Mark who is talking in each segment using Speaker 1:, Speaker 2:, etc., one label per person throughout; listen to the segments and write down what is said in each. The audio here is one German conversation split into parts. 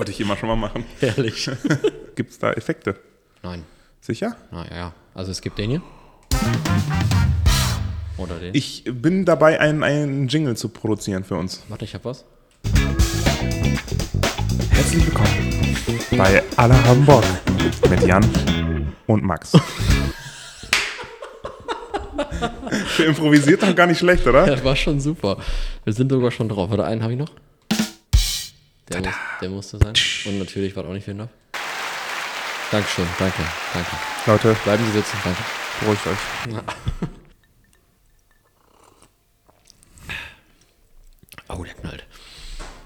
Speaker 1: Wollte ich immer schon mal machen.
Speaker 2: Herrlich.
Speaker 1: Gibt es da Effekte?
Speaker 2: Nein.
Speaker 1: Sicher?
Speaker 2: Naja, ja. Also es gibt den hier. Oder den.
Speaker 1: Ich bin dabei, einen, einen Jingle zu produzieren für uns.
Speaker 2: Warte, ich hab was.
Speaker 1: Herzlich willkommen bei Alle haben Bock mit Jan und Max. Der improvisiert doch gar nicht schlecht, oder?
Speaker 2: Das war schon super. Wir sind sogar schon drauf. Oder einen habe ich noch? Der, muss, der musste sein. Und natürlich war auch nicht viel noch. Dankeschön, danke, danke.
Speaker 1: Leute,
Speaker 2: Bleiben Sie sitzen, danke.
Speaker 1: beruhigt euch.
Speaker 2: Oh, der knallt.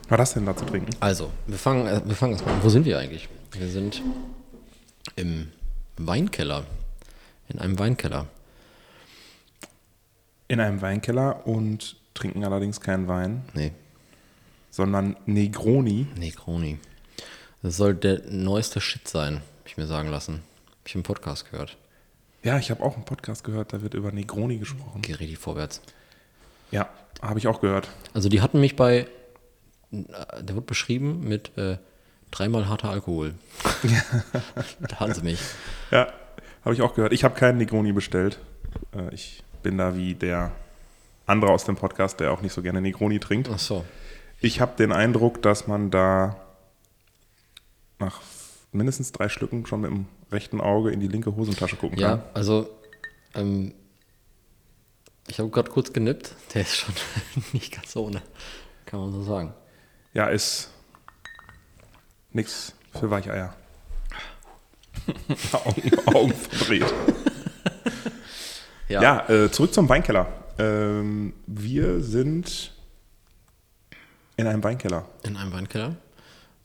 Speaker 1: Was war das denn da zu trinken?
Speaker 2: Also, wir fangen, äh, wir fangen erstmal an. Wo sind wir eigentlich? Wir sind im Weinkeller. In einem Weinkeller.
Speaker 1: In einem Weinkeller und trinken allerdings keinen Wein,
Speaker 2: Nee,
Speaker 1: sondern Negroni.
Speaker 2: Negroni. Das soll der neueste Shit sein, hab ich mir sagen lassen. Hab ich im Podcast gehört.
Speaker 1: Ja, ich habe auch einen Podcast gehört, da wird über Negroni gesprochen.
Speaker 2: Geh richtig vorwärts.
Speaker 1: Ja, habe ich auch gehört.
Speaker 2: Also die hatten mich bei, äh, der wird beschrieben mit äh, dreimal harter Alkohol. da hatten sie mich.
Speaker 1: Ja, habe ich auch gehört. Ich habe keinen Negroni bestellt. Äh, Ich bin da wie der andere aus dem Podcast, der auch nicht so gerne Negroni trinkt.
Speaker 2: Ach so.
Speaker 1: Ich habe den Eindruck, dass man da nach mindestens drei Schlücken schon mit dem rechten Auge in die linke Hosentasche gucken kann.
Speaker 2: Ja, also ähm, ich habe gerade kurz genippt. Der ist schon nicht ganz ohne, kann man so sagen.
Speaker 1: Ja, ist nix für Weicheier. Augen, Augen verdreht.
Speaker 2: Ja,
Speaker 1: Ja, äh, zurück zum Weinkeller. Ähm, wir sind in einem Weinkeller.
Speaker 2: in einem Weinkeller.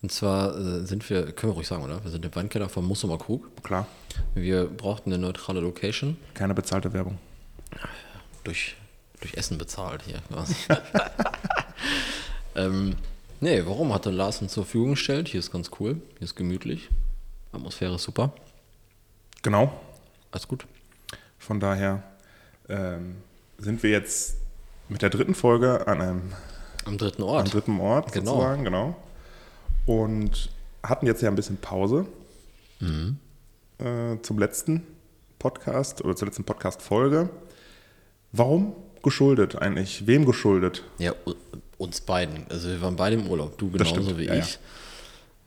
Speaker 2: Und zwar äh, sind wir, können wir ruhig sagen, oder? Wir sind im Weinkeller vom Mussumer Krug.
Speaker 1: Klar,
Speaker 2: Wir brauchten eine neutrale Location.
Speaker 1: keine bezahlte Werbung.
Speaker 2: durch, durch Essen bezahlt hier quasi. ähm, nee, warum hatte Lars uns zur Verfügung gestellt? Hier ist ganz cool, hier ist gemütlich, Atmosphäre ist super,
Speaker 1: Genau.
Speaker 2: alles gut.
Speaker 1: Von daher ähm, sind wir jetzt mit der dritten Folge an einem
Speaker 2: Am dritten
Speaker 1: am
Speaker 2: Ort.
Speaker 1: dritten Ort
Speaker 2: Genau.
Speaker 1: sozusagen, genau. Und hatten jetzt ja ein bisschen Pause
Speaker 2: Mhm.
Speaker 1: äh, zum letzten Podcast oder zur letzten Podcast-Folge. Warum geschuldet eigentlich? Wem geschuldet?
Speaker 2: Ja, uns beiden. Also wir waren beide im Urlaub, du genauso wie
Speaker 1: ja, ja.
Speaker 2: ich.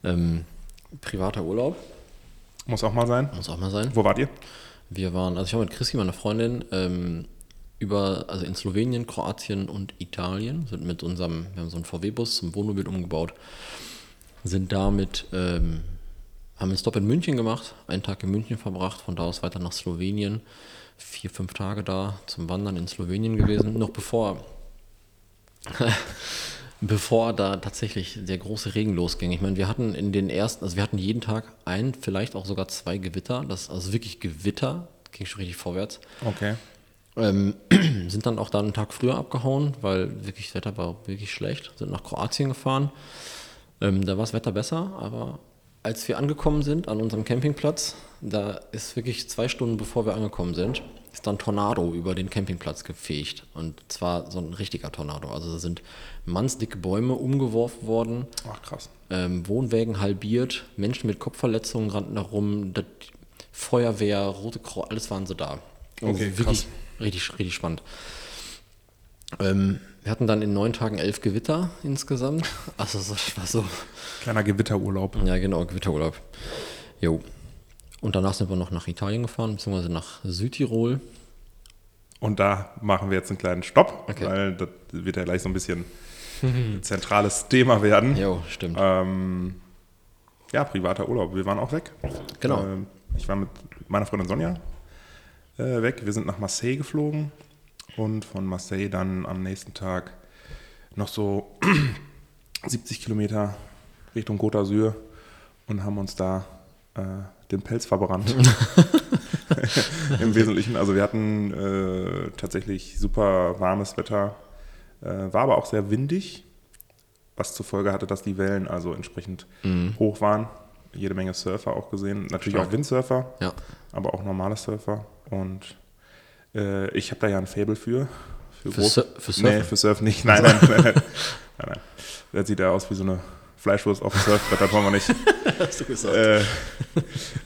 Speaker 2: Ähm, privater Urlaub,
Speaker 1: Muss auch mal sein.
Speaker 2: muss auch mal sein.
Speaker 1: Wo wart ihr?
Speaker 2: Wir waren, also ich war mit Chrissy, meiner Freundin, ähm, über, also in Slowenien, Kroatien und Italien, sind mit unserem, wir haben so einen VW-Bus zum Wohnmobil umgebaut, sind damit, ähm, haben einen Stop in München gemacht, einen Tag in München verbracht, von da aus weiter nach Slowenien, vier, fünf Tage da zum Wandern in Slowenien gewesen, noch bevor bevor da tatsächlich der große Regen losging. Ich meine, wir hatten in den ersten, also wir hatten jeden Tag ein, vielleicht auch sogar zwei Gewitter, das also wirklich Gewitter, ging schon richtig vorwärts.
Speaker 1: Okay.
Speaker 2: Ähm, sind dann auch da einen Tag früher abgehauen, weil wirklich das Wetter war wirklich schlecht. Sind nach Kroatien gefahren. Ähm, da war das Wetter besser, aber als wir angekommen sind an unserem Campingplatz, da ist wirklich zwei Stunden bevor wir angekommen sind, ist dann Tornado über den Campingplatz gefegt. Und zwar so ein richtiger Tornado. Also da sind mannsdicke Bäume umgeworfen worden,
Speaker 1: Ach krass.
Speaker 2: ähm, Wohnwägen halbiert, Menschen mit Kopfverletzungen rannten da rum, das, Feuerwehr, Rote Kreuz, alles waren sie da. Also
Speaker 1: Okay,
Speaker 2: wirklich
Speaker 1: krass.
Speaker 2: Richtig, richtig spannend. Ähm, wir hatten dann in neun Tagen elf Gewitter insgesamt. Also das war so,
Speaker 1: Kleiner Gewitterurlaub.
Speaker 2: ja genau, Gewitterurlaub. Jo. Und danach sind wir noch nach Italien gefahren, beziehungsweise nach Südtirol.
Speaker 1: Und da machen wir jetzt einen kleinen Stopp,
Speaker 2: Okay.
Speaker 1: weil das wird ja gleich so ein bisschen ein zentrales Thema werden.
Speaker 2: Jo, stimmt.
Speaker 1: Ähm, ja, privater Urlaub. Wir waren auch weg.
Speaker 2: Genau.
Speaker 1: Ähm, ich war mit meiner Freundin Sonja äh, weg. Wir sind nach Marseille geflogen und von Marseille dann am nächsten Tag noch so 70 Kilometer Richtung Côte d'Azur und haben uns da äh, den Pelz verbrannt. Im Wesentlichen. Also wir hatten äh, tatsächlich super warmes Wetter, äh, war aber auch sehr windig, was zur Folge hatte, dass die Wellen also entsprechend hoch waren. Jede Menge Surfer auch gesehen. Natürlich
Speaker 2: Stark.
Speaker 1: auch Windsurfer,
Speaker 2: Ja.
Speaker 1: aber auch normale Surfer. Und äh, ich habe da ja ein Faible für.
Speaker 2: Für
Speaker 1: groß-
Speaker 2: Sur- für
Speaker 1: Nee,
Speaker 2: Surfen?
Speaker 1: für Surfen nicht. Nein, nein, nein, nein. nein, nein. Der sieht ja aus wie so eine Fleischwurst auf dem Surfbrett, das wollen wir nicht.
Speaker 2: Hast du gesagt.
Speaker 1: äh,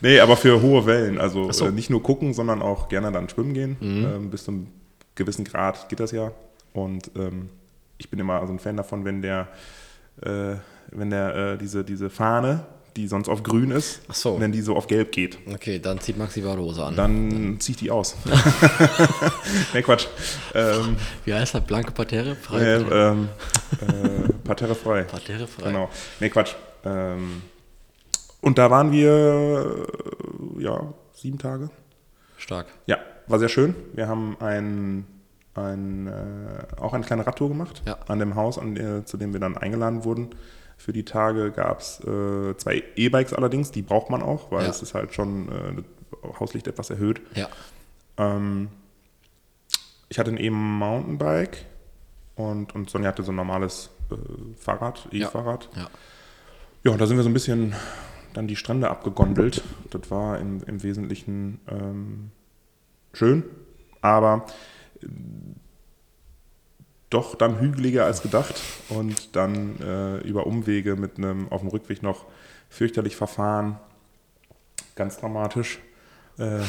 Speaker 1: nee, aber für hohe Wellen. Also
Speaker 2: so. Mhm.
Speaker 1: äh, nicht nur gucken, sondern auch gerne dann schwimmen gehen. Ähm, bis zu einem gewissen Grad geht das ja. Und ähm, ich bin immer so ein Fan davon, wenn der, äh, wenn der äh, diese, diese Fahne, die sonst auf grün ist,
Speaker 2: so.
Speaker 1: wenn die so auf gelb geht.
Speaker 2: Okay, dann zieht Maxi Badehose an.
Speaker 1: Dann ziehe ich die aus. nee, Quatsch. Ähm,
Speaker 2: Wie heißt das? Blanke Parterre? Freie
Speaker 1: äh, ähm, äh, Parterre frei.
Speaker 2: Parterre frei.
Speaker 1: Genau. Nee, Quatsch. Ähm, und da waren wir, äh, ja, sieben Tage.
Speaker 2: Stark.
Speaker 1: Ja, war sehr schön. Wir haben ein, ein, äh, auch eine kleine Radtour gemacht
Speaker 2: Ja.
Speaker 1: an dem Haus, an der, zu dem wir dann eingeladen wurden. Für die Tage gab es äh, zwei E-Bikes allerdings, die braucht man auch, weil
Speaker 2: Ja.
Speaker 1: es ist halt schon äh, das Hauslicht etwas erhöht.
Speaker 2: Ja.
Speaker 1: Ähm, ich hatte ein E-Mountainbike und, und Sonja hatte so ein normales äh, Fahrrad, E-Fahrrad.
Speaker 2: Ja.
Speaker 1: Ja, und da sind wir so ein bisschen dann die Strände abgegondelt. Das war im, im Wesentlichen ähm, schön, aber doch dann hügeliger als gedacht und dann äh, über Umwege mit einem auf dem Rückweg noch fürchterlich verfahren. Ganz dramatisch. Äh,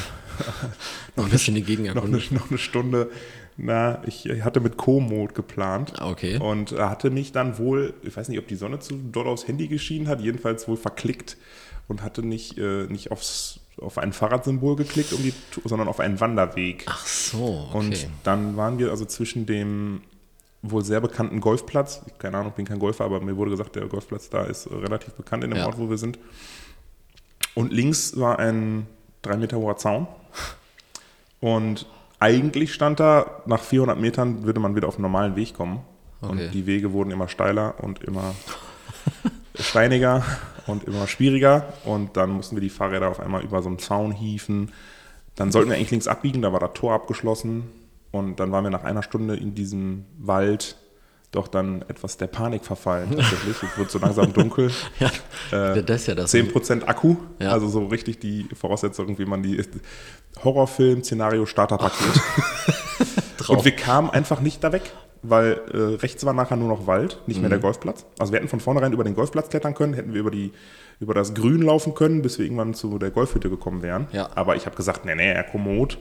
Speaker 2: Noch ein bisschen die
Speaker 1: noch,
Speaker 2: Gegenerkundung.
Speaker 1: eine, noch eine Stunde. Na, ich hatte mit Co-Mode geplant.
Speaker 2: Ah, Okay.
Speaker 1: Und er hatte mich dann wohl, ich weiß nicht, ob die Sonne zu doll aufs Handy geschienen hat, jedenfalls wohl verklickt und hatte nicht, äh, nicht aufs, auf ein Fahrradsymbol geklickt, um die, sondern auf einen Wanderweg.
Speaker 2: Ach so, okay.
Speaker 1: Und dann waren wir also zwischen dem wohl sehr bekannten Golfplatz, keine Ahnung, ich bin kein Golfer, aber mir wurde gesagt, der Golfplatz da ist äh, relativ bekannt in dem
Speaker 2: Ja.
Speaker 1: Ort, wo wir sind. Und links war ein drei Meter hoher Zaun. Und eigentlich stand da, nach 400 Metern würde man wieder auf einen normalen Weg kommen.
Speaker 2: Okay.
Speaker 1: Und die Wege wurden immer steiler und immer steiniger und immer schwieriger. Und dann mussten wir die Fahrräder auf einmal über so einen Zaun hieven. Dann sollten wir eigentlich links abbiegen, da war das Tor abgeschlossen. Und dann waren wir nach einer Stunde in diesem Wald doch dann etwas der Panik verfallen tatsächlich. Es wurde so langsam dunkel.
Speaker 2: ja,
Speaker 1: Äh,
Speaker 2: das ist ja das.
Speaker 1: 10% Akku,
Speaker 2: Ja.
Speaker 1: also so richtig die Voraussetzung, wie man die Horrorfilm, Szenario, Starterpaket.
Speaker 2: drauf.
Speaker 1: Und wir kamen einfach nicht da weg, weil äh, rechts war nachher nur noch Wald, nicht
Speaker 2: Mhm.
Speaker 1: mehr der Golfplatz. Also wir hätten von vornherein über den Golfplatz klettern können, hätten wir über, die, über das Grün laufen können, bis wir irgendwann zu der Golfhütte gekommen wären.
Speaker 2: Ja.
Speaker 1: Aber ich habe gesagt, nee, nee, Herr Komoot.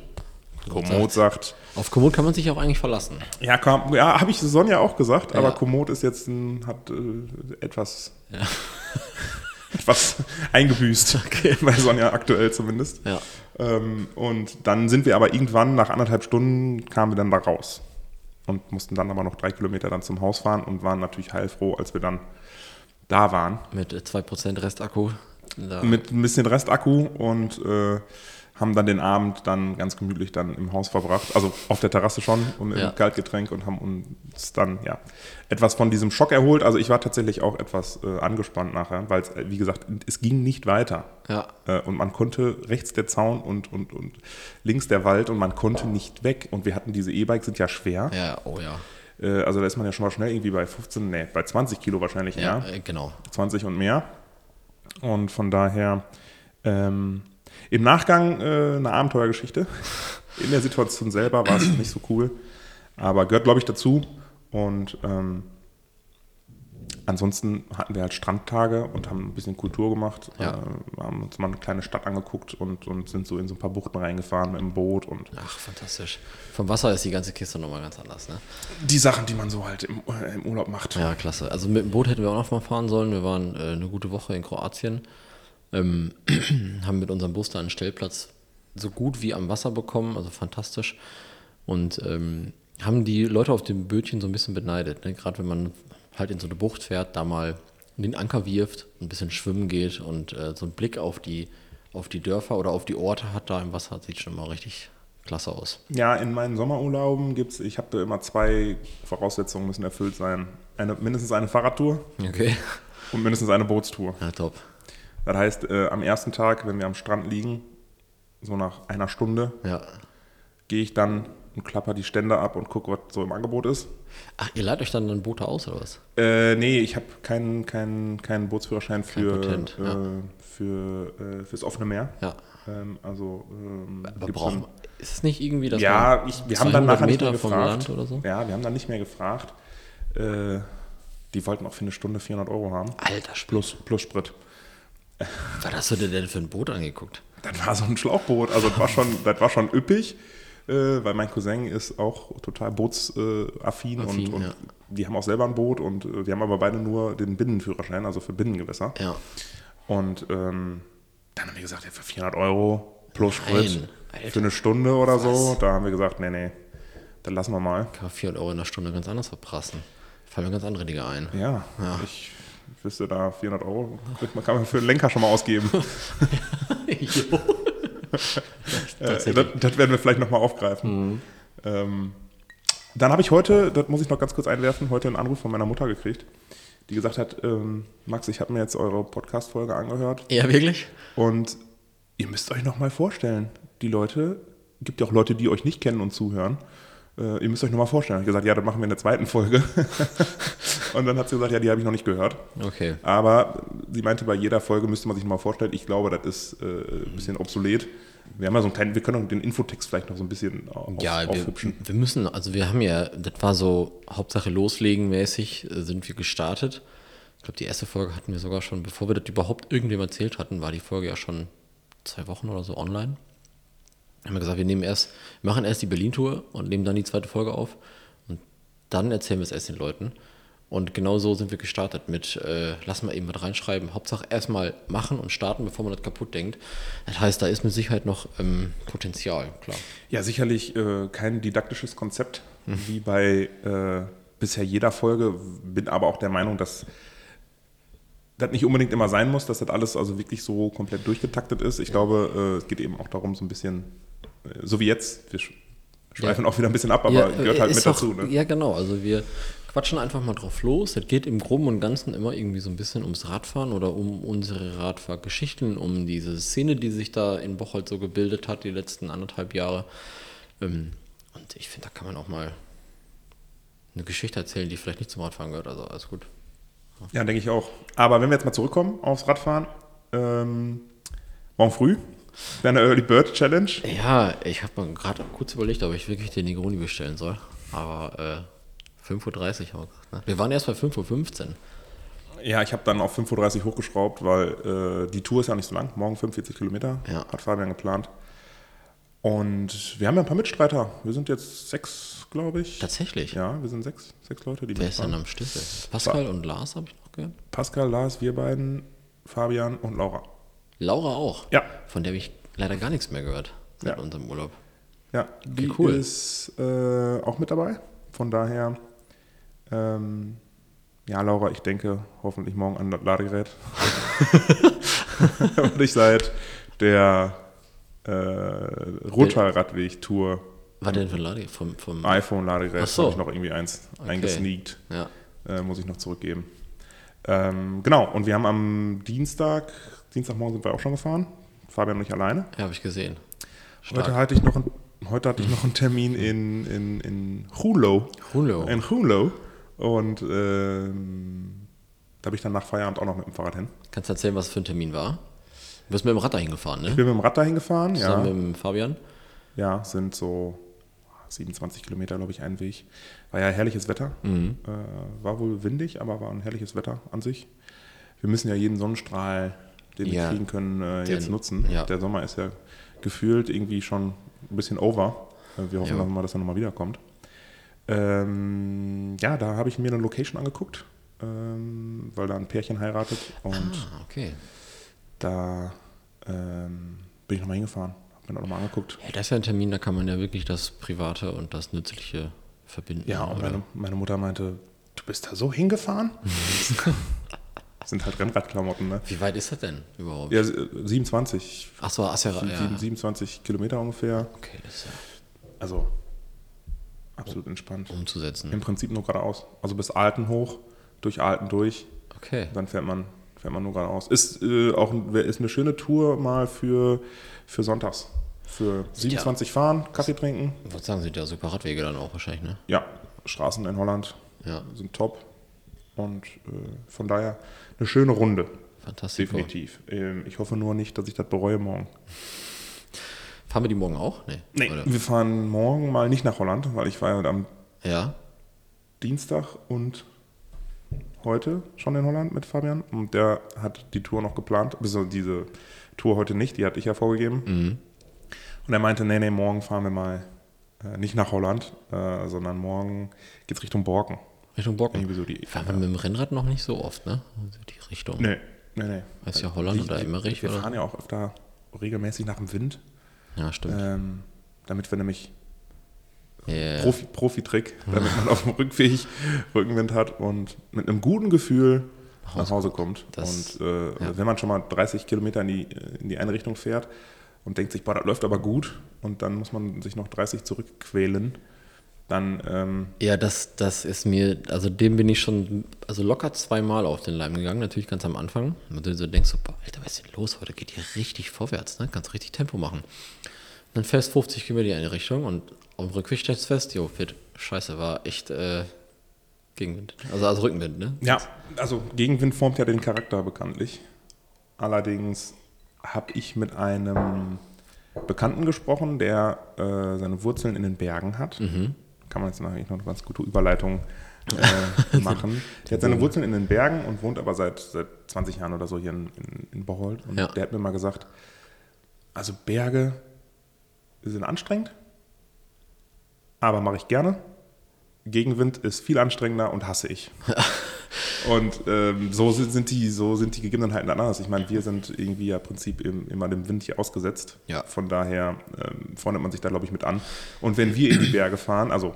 Speaker 1: Komoot sagt,
Speaker 2: Auf Komoot kann man sich auch eigentlich verlassen.
Speaker 1: ja, komm, ja habe ich Sonja auch gesagt, aber
Speaker 2: Ja.
Speaker 1: Komoot ist jetzt ein, hat äh, etwas, etwas eingebüßt, bei Sonja aktuell zumindest.
Speaker 2: Ja.
Speaker 1: Ähm, und dann sind wir aber irgendwann, nach anderthalb Stunden, kamen wir dann da raus und mussten dann aber noch drei Kilometer dann zum Haus fahren und waren natürlich heilfroh, als wir dann da waren.
Speaker 2: Mit äh, 2% Restakku. Da.
Speaker 1: Mit ein bisschen Restakku und äh, haben dann den Abend dann ganz gemütlich dann im Haus verbracht, also auf der Terrasse schon und mit
Speaker 2: Ja.
Speaker 1: Kaltgetränk und haben uns dann ja etwas von diesem Schock erholt. Also ich war tatsächlich auch etwas äh, angespannt nachher, weil es, äh, wie gesagt, es ging nicht weiter.
Speaker 2: Ja.
Speaker 1: Äh, und man konnte rechts der Zaun und, und, und links der Wald und man konnte nicht weg. Und wir hatten diese E-Bikes, sind ja schwer.
Speaker 2: Ja, oh ja.
Speaker 1: Äh, also da ist man ja schon mal schnell irgendwie bei 15, nee, bei 20 Kilo wahrscheinlich
Speaker 2: Ja,
Speaker 1: eher.
Speaker 2: äh, genau.
Speaker 1: 20 und mehr. Und von daher ähm, im Nachgang äh, eine Abenteuergeschichte. In der Situation selber war es nicht so cool, aber gehört, glaube ich, dazu. Und ähm, ansonsten hatten wir halt Strandtage und haben ein bisschen Kultur gemacht.
Speaker 2: Ja.
Speaker 1: Äh, haben uns mal eine kleine Stadt angeguckt und, und sind so in so ein paar Buchten reingefahren mit dem Boot und
Speaker 2: Ach, fantastisch. Vom Wasser ist die ganze Kiste nochmal ganz anders, ne?
Speaker 1: die Sachen, die man so halt im, äh, im Urlaub macht.
Speaker 2: Ja, klasse. Also mit dem Boot hätten wir auch noch mal fahren sollen. Wir waren äh, eine gute Woche in Kroatien. Ähm, haben mit unserem Bus da einen Stellplatz so gut wie am Wasser bekommen, also fantastisch. Und ähm, haben die Leute auf dem Bötchen so ein bisschen beneidet. Ne? Gerade wenn man halt in so eine Bucht fährt, da mal den Anker wirft, ein bisschen schwimmen geht und äh, so einen Blick auf die, auf die Dörfer oder auf die Orte hat da im Wasser, sieht schon mal richtig klasse aus.
Speaker 1: Ja, in meinen Sommerurlauben gibt es, ich habe immer zwei Voraussetzungen müssen erfüllt sein. Eine, mindestens eine Fahrradtour
Speaker 2: Okay.
Speaker 1: und mindestens eine Bootstour.
Speaker 2: Ja, top.
Speaker 1: Das heißt, äh, am ersten Tag, wenn wir am Strand liegen, so nach einer Stunde,
Speaker 2: Ja.
Speaker 1: gehe ich dann und klapper die Stände ab und gucke, was so im Angebot ist.
Speaker 2: Ach, ihr leiht euch dann dann Boote aus oder was?
Speaker 1: Äh, nee, ich habe keinen keinen keinen Bootsführerschein für,
Speaker 2: Patent,
Speaker 1: äh,
Speaker 2: ja.
Speaker 1: für äh, fürs offene Meer.
Speaker 2: Ja.
Speaker 1: Ähm, also ähm,
Speaker 2: Aber
Speaker 1: gibt's
Speaker 2: brauchen,
Speaker 1: dann-
Speaker 2: ist es nicht irgendwie, dass
Speaker 1: ja, ich, wir haben dann
Speaker 2: 200
Speaker 1: nachher nicht mehr gefragt.
Speaker 2: So?
Speaker 1: Ja, wir haben dann nicht mehr gefragt. Äh, Die wollten auch für eine Stunde 400 Euro haben.
Speaker 2: Alter, Sp-
Speaker 1: Plus, plus Sprit.
Speaker 2: Was hast du dir denn für ein Boot angeguckt?
Speaker 1: Das war so ein Schlauchboot. Also das war schon, das war schon üppig, äh, weil mein Cousin ist auch total bootsaffin und, und
Speaker 2: ja.
Speaker 1: die haben auch selber ein Boot und äh, wir haben aber beide nur den Binnenführerschein, also für Binnengewässer.
Speaker 2: Ja.
Speaker 1: Und ähm, dann haben wir gesagt, ja, für 400 Euro plus Sprit für eine Stunde oder so.
Speaker 2: Was?
Speaker 1: Da haben wir gesagt, nee, nee, dann lassen wir mal.
Speaker 2: Kann man 400 Euro in einer Stunde ganz anders verprassen. Fallen mir ganz andere Dinge ein.
Speaker 1: Ja,
Speaker 2: Ja.
Speaker 1: ich wüsste da 400 Euro, man- kann man für den Lenker schon mal ausgeben.
Speaker 2: jo.
Speaker 1: Äh, das, das werden wir vielleicht nochmal aufgreifen. Ähm, dann habe ich heute, das muss ich noch ganz kurz einwerfen, heute einen Anruf von meiner Mutter gekriegt, die gesagt hat, ähm, Max, ich habe mir jetzt eure Podcast-Folge angehört
Speaker 2: Ja, wirklich?
Speaker 1: und ihr müsst euch noch mal vorstellen, die Leute, gibt ja auch Leute, die euch nicht kennen und zuhören, äh, ihr müsst euch noch mal vorstellen. Ich habe gesagt, ja, das machen wir in der zweiten Folge. und dann hat sie gesagt, ja, die habe ich noch nicht gehört.
Speaker 2: Okay.
Speaker 1: Aber sie meinte, bei jeder Folge müsste man sich mal vorstellen, ich glaube, das ist äh, ein bisschen obsolet. Wir haben ja so einen kleinen, wir können auch den Infotext vielleicht noch so ein bisschen auf,
Speaker 2: Ja, wir,
Speaker 1: aufhübschen.
Speaker 2: wir müssen, also wir haben ja, das war so Hauptsache loslegen mäßig, äh, sind wir gestartet. Ich glaube, die erste Folge hatten wir sogar schon, bevor wir das überhaupt irgendwem erzählt hatten, war die Folge ja schon zwei Wochen oder so online. Haben wir gesagt, wir nehmen erst, wir machen erst die Berlin-Tour und nehmen dann die zweite Folge auf und dann erzählen wir es erst den Leuten. Und genau so sind wir gestartet mit, äh, lass mal eben was reinschreiben. Hauptsache erstmal machen und starten, bevor man das kaputt denkt. Das heißt, da ist mit Sicherheit noch ähm, Potenzial, klar.
Speaker 1: Ja, sicherlich äh, kein didaktisches Konzept,
Speaker 2: Hm.
Speaker 1: wie bei äh, bisher jeder Folge. Bin aber auch der Meinung, dass das nicht unbedingt immer sein muss, dass das alles also wirklich so komplett durchgetaktet ist. Ich glaube, äh, es geht eben auch darum, so ein bisschen, so wie jetzt, wir sch- schweifen auch wieder ein bisschen ab, aber gehört halt
Speaker 2: ist
Speaker 1: mit
Speaker 2: doch-
Speaker 1: dazu. Ne?
Speaker 2: Ja, genau. Also wir quatschen einfach mal drauf los. Es geht im Groben und Ganzen immer irgendwie so ein bisschen ums Radfahren oder um unsere Radfahrgeschichten, um diese Szene, die sich da in Bocholt so gebildet hat, die letzten anderthalb Jahre. Ähm, Und ich finde, da kann man auch mal eine Geschichte erzählen, die vielleicht nicht zum Radfahren gehört. Also alles gut.
Speaker 1: Ja, denke ich auch. Aber wenn wir jetzt mal zurückkommen aufs Radfahren, ähm, morgen früh wäre eine Early Bird Challenge.
Speaker 2: Ja, ich habe mir gerade kurz überlegt, ob ich wirklich den Negroni bestellen soll. Aber äh, 5.30 Uhr haben wir gesagt. Ne? Wir waren erst bei 5.15 Uhr.
Speaker 1: Ja, ich habe dann auf 5.30 Uhr hochgeschraubt, weil äh, die Tour ist ja nicht so lang. Morgen 45 Kilometer
Speaker 2: Ja.
Speaker 1: hat Fabian geplant. Und wir haben ja ein paar Mitstreiter. Wir sind jetzt sechs, glaube ich.
Speaker 2: Tatsächlich.
Speaker 1: Ja, wir sind sechs, sechs Leute, die
Speaker 2: Wer ist denn am Schlüssel? Pascal und Lars habe ich noch gehört.
Speaker 1: Pascal, Lars, wir beiden, Fabian und Laura.
Speaker 2: Laura auch.
Speaker 1: Ja.
Speaker 2: Von der habe ich leider gar nichts mehr gehört seit
Speaker 1: Ja.
Speaker 2: unserem Urlaub.
Speaker 1: Ja, die
Speaker 2: cool.
Speaker 1: ist äh, auch mit dabei. Von daher, ähm, ja, Laura, ich denke hoffentlich morgen an das Ladegerät. Und ich seit der äh, Rotschallradweg-Tour
Speaker 2: War der denn von Ladi? Vom, vom
Speaker 1: iPhone-Ladegerät
Speaker 2: so.
Speaker 1: habe ich noch irgendwie eins
Speaker 2: Okay.
Speaker 1: eingesneakt.
Speaker 2: Ja.
Speaker 1: Äh, muss ich noch zurückgeben. Ähm, genau, und wir haben am Dienstag, Dienstagmorgen sind wir auch schon gefahren. Fabian und ich alleine.
Speaker 2: ja, habe ich gesehen.
Speaker 1: Heute hatte ich noch, ein, heute hatte ich noch einen Termin in, in, in Hulo.
Speaker 2: Hulo.
Speaker 1: In Hulo. Und ähm, da bin ich dann nach Feierabend auch noch mit dem Fahrrad hin.
Speaker 2: Kannst du erzählen, was für ein Termin war? Du bist mit dem Rad dahin gefahren, ne?
Speaker 1: Ich bin mit dem Rad dahin gefahren.
Speaker 2: Zusammen
Speaker 1: Ja,
Speaker 2: mit dem Fabian.
Speaker 1: ja, sind so 27 Kilometer, glaube ich, ein Weg. War ja herrliches Wetter.
Speaker 2: Mhm.
Speaker 1: Äh, war wohl windig, aber war ein herrliches Wetter an sich. Wir müssen ja jeden Sonnenstrahl, den wir
Speaker 2: Ja.
Speaker 1: kriegen können, äh,
Speaker 2: Den-
Speaker 1: jetzt nutzen.
Speaker 2: ja.
Speaker 1: Der Sommer ist ja gefühlt irgendwie schon ein bisschen over. Äh, Wir hoffen
Speaker 2: Ja.
Speaker 1: mal, dass er nochmal wiederkommt. Ähm, ja, da habe ich mir eine Location angeguckt, ähm, weil da ein Pärchen heiratet und
Speaker 2: Ah, okay.
Speaker 1: da ähm, bin ich nochmal hingefahren, habe mir das nochmal angeguckt.
Speaker 2: Ja, das ist ja ein Termin, da kann man ja wirklich das Private und das Nützliche verbinden.
Speaker 1: Ja, und meine, meine Mutter meinte, du bist da so hingefahren? das sind halt Rennradklamotten, ne?
Speaker 2: Wie weit ist das denn überhaupt?
Speaker 1: Ja, 27,
Speaker 2: Ach so, Assera, ja.
Speaker 1: sieben- 27 Kilometer ungefähr.
Speaker 2: Okay, das ist ja
Speaker 1: Also absolut entspannt.
Speaker 2: umzusetzen.
Speaker 1: Im Prinzip nur geradeaus. Also bis Alten hoch, durch Alten durch,
Speaker 2: Okay.
Speaker 1: dann fährt man, fährt man nur geradeaus. Ist äh, auch ist eine schöne Tour mal für, für Sonntags. Für 27 fahren, Kaffee trinken.
Speaker 2: Ich würde sagen, sind ja super Radwege dann auch wahrscheinlich, ne?
Speaker 1: Ja, Straßen in Holland
Speaker 2: Ja,
Speaker 1: sind top. Und äh, von daher eine schöne Runde.
Speaker 2: fantastisch.
Speaker 1: Definitiv. Ähm, ich hoffe nur nicht, dass ich das bereue morgen.
Speaker 2: Fahren wir die morgen auch? Nee. Oder?
Speaker 1: Wir fahren morgen mal nicht nach Holland, weil ich war ja am
Speaker 2: Ja.
Speaker 1: Dienstag und heute schon in Holland mit Fabian und der hat die Tour noch geplant, also diese Tour heute nicht, die hatte ich ja vorgegeben.
Speaker 2: Mhm.
Speaker 1: Und er meinte, nee, nee, morgen fahren wir mal äh, nicht nach Holland, äh, sondern morgen geht's Richtung Borken.
Speaker 2: Richtung Borken.
Speaker 1: Irgendwie so die,
Speaker 2: Fahren wir mit dem Rennrad noch nicht so oft, ne? Also die Richtung.
Speaker 1: nee, nee, nee.
Speaker 2: Heißt ja Holland oder Emmerich,
Speaker 1: Wir
Speaker 2: oder?
Speaker 1: fahren ja auch öfter regelmäßig nach dem Wind,
Speaker 2: Ja, stimmt.
Speaker 1: ähm, damit wir nämlich
Speaker 2: Ja.
Speaker 1: Profi, Profi-Trick, damit man auf dem Rückweg Rückenwind hat und mit einem guten Gefühl nach Hause kommt.
Speaker 2: Das-
Speaker 1: und äh,
Speaker 2: ja.
Speaker 1: wenn man schon mal 30 Kilometer in die, in die eine Richtung fährt und denkt sich, boah, das läuft aber gut und dann muss man sich noch 30 zurückquälen, dann ähm,
Speaker 2: Ja, das, das ist mir, also dem bin ich schon, also locker zweimal auf den Leim gegangen, natürlich ganz am Anfang. Und du so denkst so, boah, Alter, was ist denn los? Heute geht hier richtig vorwärts, ne? Kannst richtig Tempo machen. Dann fährst 50 Kilometer in eine Richtung und auf dem Rückweg stellst du fest, jo, wird, scheiße, war echt äh, Gegenwind. Also, also Rückenwind, ne?
Speaker 1: Ja, also Gegenwind formt ja den Charakter bekanntlich. Allerdings habe ich mit einem Bekannten gesprochen, der äh, seine Wurzeln in den Bergen hat. Kann man jetzt eigentlich noch eine ganz gute Überleitung äh, machen. Der hat seine Wurzeln in den Bergen und wohnt aber seit, seit 20 Jahren oder so hier in, in, in Bocholt. Und
Speaker 2: Ja.
Speaker 1: der hat mir mal gesagt, also Berge sind anstrengend, aber mache ich gerne. Gegenwind ist viel anstrengender und hasse ich. und ähm, so sind, die, so sind die Gegebenheiten anders. Ich meine, wir sind irgendwie ja im Prinzip im, immer dem Wind hier ausgesetzt.
Speaker 2: Ja.
Speaker 1: Von daher ähm, freundet man sich da, glaube ich, mit an. Und wenn wir in die Berge fahren, also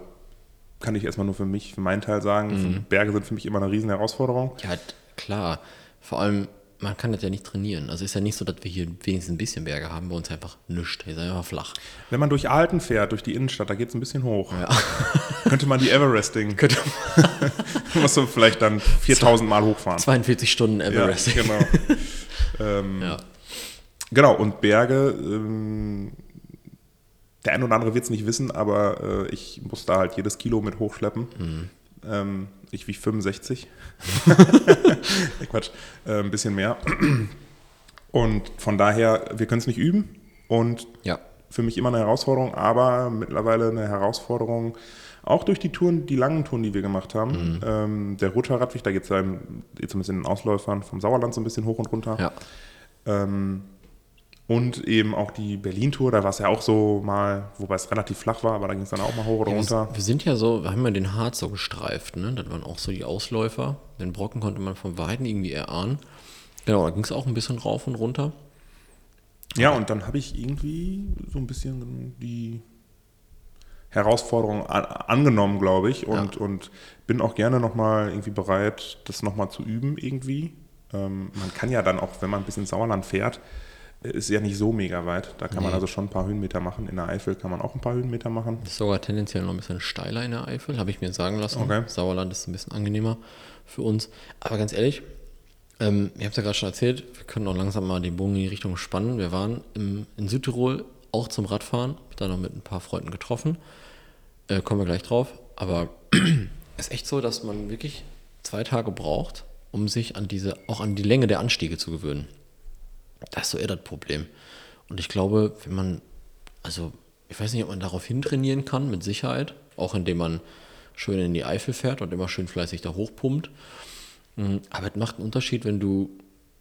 Speaker 1: kann ich erstmal nur für mich, für meinen Teil sagen, Berge sind für mich immer eine riesen Herausforderung.
Speaker 2: Ja, klar. Vor allem, man kann das ja nicht trainieren. Also ist ja nicht so, dass wir hier wenigstens ein bisschen Berge haben, bei uns einfach nichts. Hier ist einfach flach.
Speaker 1: Wenn man durch Alten fährt, durch die Innenstadt, da geht es ein bisschen hoch. Könnte man die Everesting,
Speaker 2: Könnte
Speaker 1: musst du vielleicht dann 4000 Mal hochfahren.
Speaker 2: 42 Stunden
Speaker 1: Ja,
Speaker 2: Everest.
Speaker 1: genau. ähm,
Speaker 2: Ja.
Speaker 1: Genau, und Berge, ähm, der ein oder andere wird es nicht wissen, aber äh, ich muss da halt jedes Kilo mit hochschleppen.
Speaker 2: Mhm.
Speaker 1: Ähm, ich wiege 65. Nee, Quatsch, äh, ein bisschen mehr. Und von daher, wir können es nicht üben. Und
Speaker 2: ja.
Speaker 1: für mich immer eine Herausforderung, aber mittlerweile eine Herausforderung, auch durch die Touren, die langen Touren, die wir gemacht haben. Ähm, der Rutscher Radweg, da geht es ja im- zumindest in den Ausläufern vom Sauerland so ein bisschen hoch und runter.
Speaker 2: Ja.
Speaker 1: Ähm, und eben auch die Berlin-Tour, da war es ja auch so mal, wobei es relativ flach war, aber da ging es dann auch mal hoch oder
Speaker 2: Ja,
Speaker 1: runter.
Speaker 2: wir, sind ja so, wir haben ja den Harz so gestreift, ne? Das waren auch so die Ausläufer. Den Brocken konnte man von Weiden irgendwie erahnen. Genau, da ging es auch ein bisschen rauf und runter.
Speaker 1: Ja, und dann habe ich irgendwie so ein bisschen die Herausforderung an, angenommen, glaube ich, und, und bin auch gerne nochmal irgendwie bereit, das nochmal zu üben irgendwie. Ähm, man kann ja dann auch, wenn man ein bisschen Sauerland fährt, äh, ist ja nicht so mega weit. Da kann man
Speaker 2: Nee.
Speaker 1: also schon ein paar Höhenmeter machen. In der Eifel kann man auch ein paar Höhenmeter machen.
Speaker 2: Ist sogar tendenziell noch ein bisschen steiler in der Eifel, habe ich mir sagen lassen.
Speaker 1: Okay.
Speaker 2: Sauerland ist ein bisschen angenehmer für uns. Aber ganz ehrlich, ähm, ihr habt ja gerade schon erzählt, wir können auch langsam mal den Bogen in die Richtung spannen. Wir waren im, in Südtirol auch zum Radfahren, hab da noch mit ein paar Freunden getroffen. Äh, kommen wir gleich drauf. Aber es ist echt so, dass man wirklich zwei Tage braucht, um sich an diese, auch an die Länge der Anstiege zu gewöhnen. Das ist so eher das Problem. Und ich glaube, wenn man, also ich weiß nicht, ob man darauf hintrainieren kann, mit Sicherheit, auch indem man schön in die Eifel fährt und immer schön fleißig da hochpumpt. Mm, Aber es macht einen Unterschied, wenn du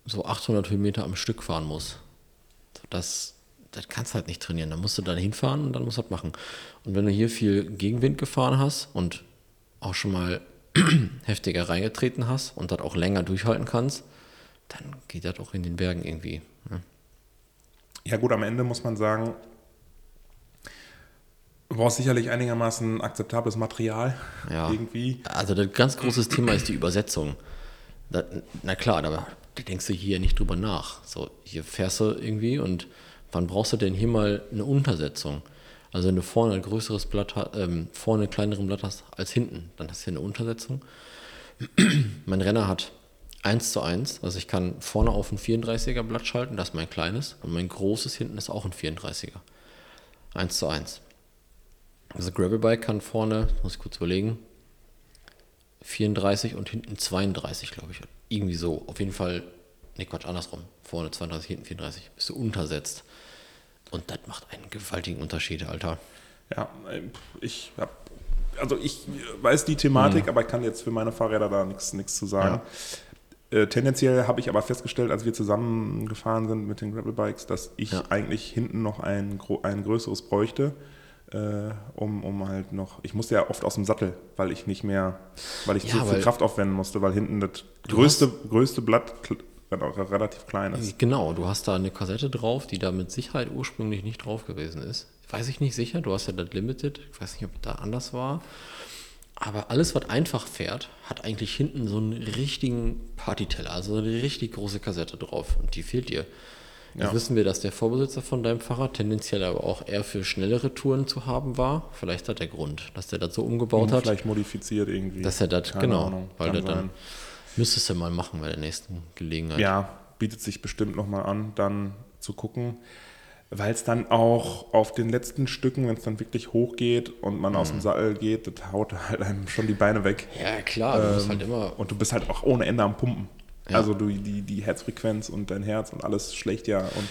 Speaker 2: so 800 Höhenmeter am Stück fahren musst. Das, das kannst du halt nicht trainieren. Da musst du dann hinfahren und dann musst du das machen. Und wenn du hier viel Gegenwind gefahren hast und auch schon mal heftiger reingetreten hast und das auch länger durchhalten kannst, dann geht das auch in den Bergen irgendwie.
Speaker 1: Ja gut, am Ende muss man sagen, du brauchst sicherlich einigermaßen akzeptables Material
Speaker 2: Ja.
Speaker 1: irgendwie.
Speaker 2: Also das ganz großes Thema ist die Übersetzung. Da, na klar, aber da denkst du hier nicht drüber nach. So, hier fährst du irgendwie und wann brauchst du denn hier mal eine Untersetzung? Also wenn du vorne ein größeres Blatt hast, ähm, vorne ein kleineres Blatt hast als hinten, dann hast du hier eine Untersetzung. mein Renner hat 1 zu 1, also ich kann vorne auf ein 34er Blatt schalten, das ist mein kleines, und mein großes hinten ist auch ein 34er. 1 zu 1. Also Gravelbike kann vorne, muss ich kurz überlegen, 34 und hinten 32, glaube ich. Irgendwie so. Auf jeden Fall, ne Quatsch, andersrum. Vorne 32, hinten 34. Bist du untersetzt. Und das macht einen gewaltigen Unterschied, Alter.
Speaker 1: Ja, ich habe also ich weiß die Thematik, aber ich kann jetzt für meine Fahrräder da nichts nichts zu sagen. Äh, tendenziell habe ich aber festgestellt, als wir zusammen gefahren sind mit den Gravelbikes, dass ich
Speaker 2: Ja.
Speaker 1: eigentlich hinten noch ein, ein größeres bräuchte, äh, um, um halt noch, ich musste ja oft aus dem Sattel, weil ich nicht mehr, weil ich
Speaker 2: Ja,
Speaker 1: zu viel Kraft aufwenden musste, weil hinten das größte, größte Blatt kl- relativ klein ist.
Speaker 2: Genau, du hast da eine Kassette drauf, die da mit Sicherheit ursprünglich nicht drauf gewesen ist. Weiß ich nicht sicher, du hast ja das Limited, ich weiß nicht, ob da anders war. Aber alles, was einfach fährt, hat eigentlich hinten so einen richtigen Partyteller, also eine richtig große Kassette drauf und die fehlt dir. Jetzt
Speaker 1: Ja.
Speaker 2: wissen wir, dass der Vorbesitzer von deinem Fahrrad tendenziell aber auch eher für schnellere Touren zu haben war. Vielleicht hat der Grund, dass der das so umgebaut hat.
Speaker 1: Vielleicht modifiziert irgendwie.
Speaker 2: Dass er das,
Speaker 1: Keine
Speaker 2: genau,
Speaker 1: Ahnung,
Speaker 2: weil der dann müsstest du mal machen bei der nächsten Gelegenheit.
Speaker 1: Ja, bietet sich bestimmt nochmal an, dann zu gucken, weil es dann auch auf den letzten Stücken, wenn es dann wirklich hoch geht und man aus
Speaker 2: Mhm.
Speaker 1: dem Sattel geht, das haut halt einem schon die Beine weg.
Speaker 2: Ja, klar, du
Speaker 1: Ähm,
Speaker 2: halt immer
Speaker 1: Und du bist halt auch ohne Ende am Pumpen.
Speaker 2: Ja.
Speaker 1: Also du, die, die Herzfrequenz und dein Herz und alles schlägt ja und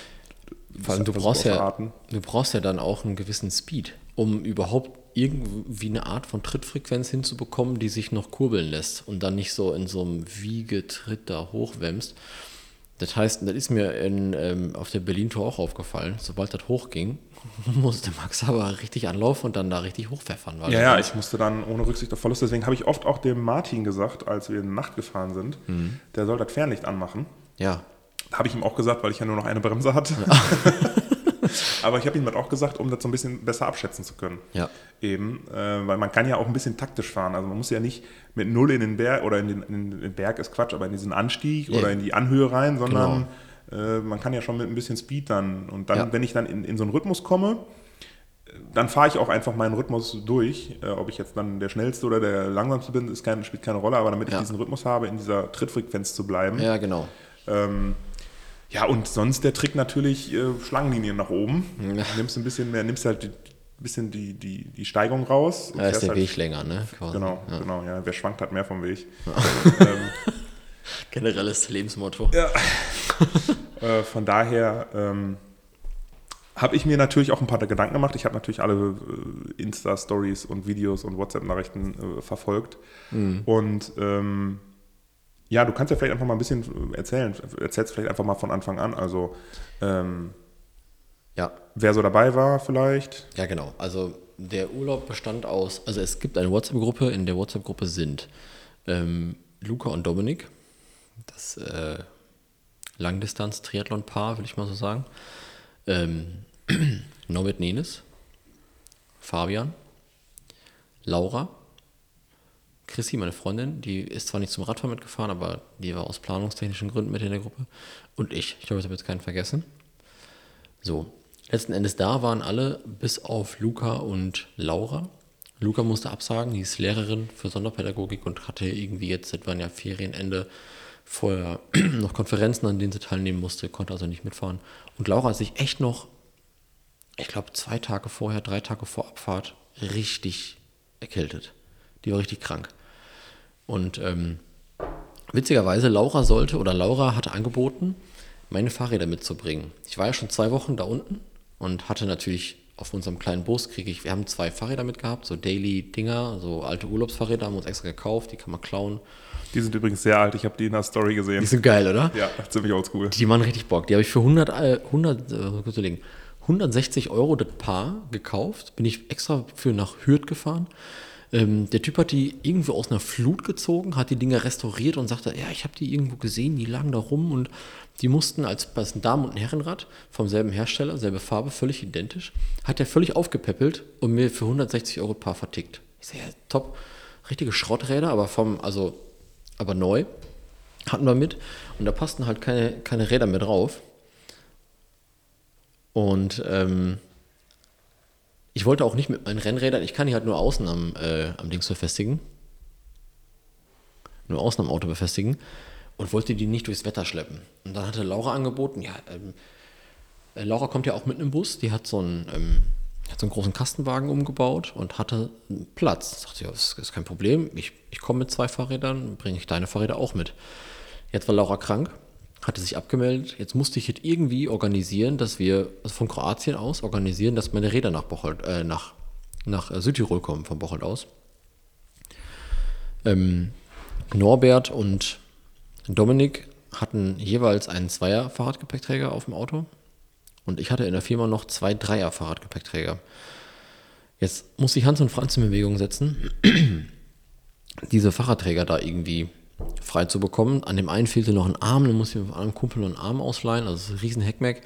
Speaker 1: bist
Speaker 2: Vor allem, du brauchst, ja, du brauchst ja dann auch einen gewissen Speed, um überhaupt irgendwie eine Art von Trittfrequenz hinzubekommen, die sich noch kurbeln lässt und dann nicht so in so einem Wiegetritt da hochwämmst. Das heißt, das ist mir in, ähm, auf der Berlin-Tour auch aufgefallen. Sobald das hochging, musste Max aber richtig anlaufen und dann da richtig hochpfeffern. weil
Speaker 1: Ja, ja, ich musste dann ohne Rücksicht auf Verluste. Deswegen habe ich oft auch dem Martin gesagt, als wir in Nacht gefahren sind,
Speaker 2: Mhm.
Speaker 1: der soll das Fernlicht anmachen.
Speaker 2: ja,
Speaker 1: Habe ich ihm auch gesagt, weil ich ja nur noch eine Bremse hatte. Aber ich habe ihm das auch gesagt, um das so ein bisschen besser abschätzen zu können.
Speaker 2: ja.
Speaker 1: Eben, äh, weil man kann ja auch ein bisschen taktisch fahren. Also man muss ja nicht mit Null in den Berg oder in den, in den Berg ist Quatsch, aber in diesen Anstieg
Speaker 2: Nee.
Speaker 1: oder in die Anhöhe rein, sondern äh, man kann ja schon mit ein bisschen Speed dann. Und dann,
Speaker 2: Ja.
Speaker 1: wenn ich dann in, in so einen Rhythmus komme, dann fahre ich auch einfach meinen Rhythmus durch. Äh, ob ich jetzt dann der schnellste oder der langsamste bin, kein, spielt keine Rolle, aber damit
Speaker 2: Ja.
Speaker 1: ich diesen Rhythmus habe, in dieser Trittfrequenz zu bleiben.
Speaker 2: ja, genau.
Speaker 1: Ähm, ja, und sonst der Trick natürlich äh, Schlangenlinien nach oben.
Speaker 2: Ja.
Speaker 1: Nimmst ein bisschen mehr, nimmst halt ein bisschen die, die, die Steigung raus.
Speaker 2: Da ist der
Speaker 1: halt,
Speaker 2: Weg länger, ne? quasi.
Speaker 1: Genau,
Speaker 2: Ja.
Speaker 1: genau, ja. Wer schwankt, hat mehr vom Weg.
Speaker 2: Generelles Lebensmotto.
Speaker 1: Ja. äh, von daher ähm, habe ich mir natürlich auch ein paar Gedanken gemacht. Ich habe natürlich alle äh, Insta-Stories und Videos und WhatsApp-Nachrichten äh, verfolgt.
Speaker 2: Mhm.
Speaker 1: Und ähm, ja, du kannst ja vielleicht einfach mal ein bisschen erzählen. Erzählst vielleicht einfach mal von Anfang an. Also ähm,
Speaker 2: Ja.
Speaker 1: wer so dabei war vielleicht.
Speaker 2: Ja, genau. Also der Urlaub bestand aus, also es gibt eine WhatsApp-Gruppe, in der WhatsApp-Gruppe sind ähm, Luca und Dominik, das äh, Langdistanz-Triathlon-Paar, will ich mal so sagen. Ähm, Norbert Nenes, Fabian, Laura, Chrissy, meine Freundin, die ist zwar nicht zum Radfahren mitgefahren, aber die war aus planungstechnischen Gründen mit in der Gruppe. Und ich. Ich glaube, ich habe jetzt keinen vergessen. So, letzten Endes da waren alle bis auf Luca und Laura. Luca musste absagen, die ist Lehrerin für Sonderpädagogik und hatte irgendwie jetzt, das waren ja Ferienende, vorher noch Konferenzen, an denen sie teilnehmen musste, konnte also nicht mitfahren. Und Laura hat sich echt noch, ich glaube, zwei Tage vorher, drei Tage vor Abfahrt richtig erkältet. Die war richtig krank. Und ähm, witzigerweise, Laura sollte oder Laura hatte angeboten, meine Fahrräder mitzubringen. Ich war ja schon zwei Wochen da unten und hatte natürlich auf unserem kleinen Bus kriege ich, wir haben zwei Fahrräder mitgehabt, so Daily-Dinger, so alte Urlaubsfahrräder, haben wir uns extra gekauft, die kann man klauen.
Speaker 1: Die sind übrigens sehr alt. Ich habe die in der Story gesehen.
Speaker 2: Die sind geil, oder?
Speaker 1: Ja, ziemlich oldschool.
Speaker 2: Die machen richtig Bock. Die habe ich für 100, äh, 100, äh, kurz überlegen, 160 Euro das Paar gekauft. Bin ich extra für nach Hürth gefahren. Ähm, der Typ hat die irgendwo aus einer Flut gezogen, hat die Dinger restauriert und sagte, ja, ich habe die irgendwo gesehen, die lagen da rum und die mussten als, als ein Damen- und ein Herrenrad vom selben Hersteller, selbe Farbe, völlig identisch, hat er völlig aufgepäppelt und mir für 160 Euro das Paar vertickt. Ich sage, ja, top, richtige Schrotträder, aber vom, also, aber neu hatten wir mit und da passten halt keine, keine Räder mehr drauf. Und ähm, ich wollte auch nicht mit meinen Rennrädern, ich kann die halt nur außen am, äh, am Dings befestigen. Nur außen am Auto befestigen und wollte die nicht durchs Wetter schleppen. Und dann hatte Laura angeboten, ja, ähm, äh, Laura kommt ja auch mit einem Bus, die hat so einen, ähm, hat so einen großen Kastenwagen umgebaut und hatte Platz. Sagte, ja, das ist kein Problem, ich, ich komme mit zwei Fahrrädern, bringe ich deine Fahrräder auch mit. Jetzt war Laura krank, hatte sich abgemeldet. Jetzt musste ich jetzt irgendwie organisieren, dass wir also von Kroatien aus organisieren, dass meine Räder nach Bocholt, äh, nach, nach äh, Südtirol kommen, von Bocholt aus. Ähm, Norbert und Dominik hatten jeweils einen Zweier-Fahrradgepäckträger auf dem Auto. Und ich hatte in der Firma noch zwei Dreier-Fahrradgepäckträger. Jetzt muss ich Hans und Franz in Bewegung setzen, diese Fahrradträger da irgendwie frei zu bekommen. An dem einen fehlte noch ein Arm, dann musste ich mit einem Kumpel noch einen Arm ausleihen, also ein riesen Heckmeck.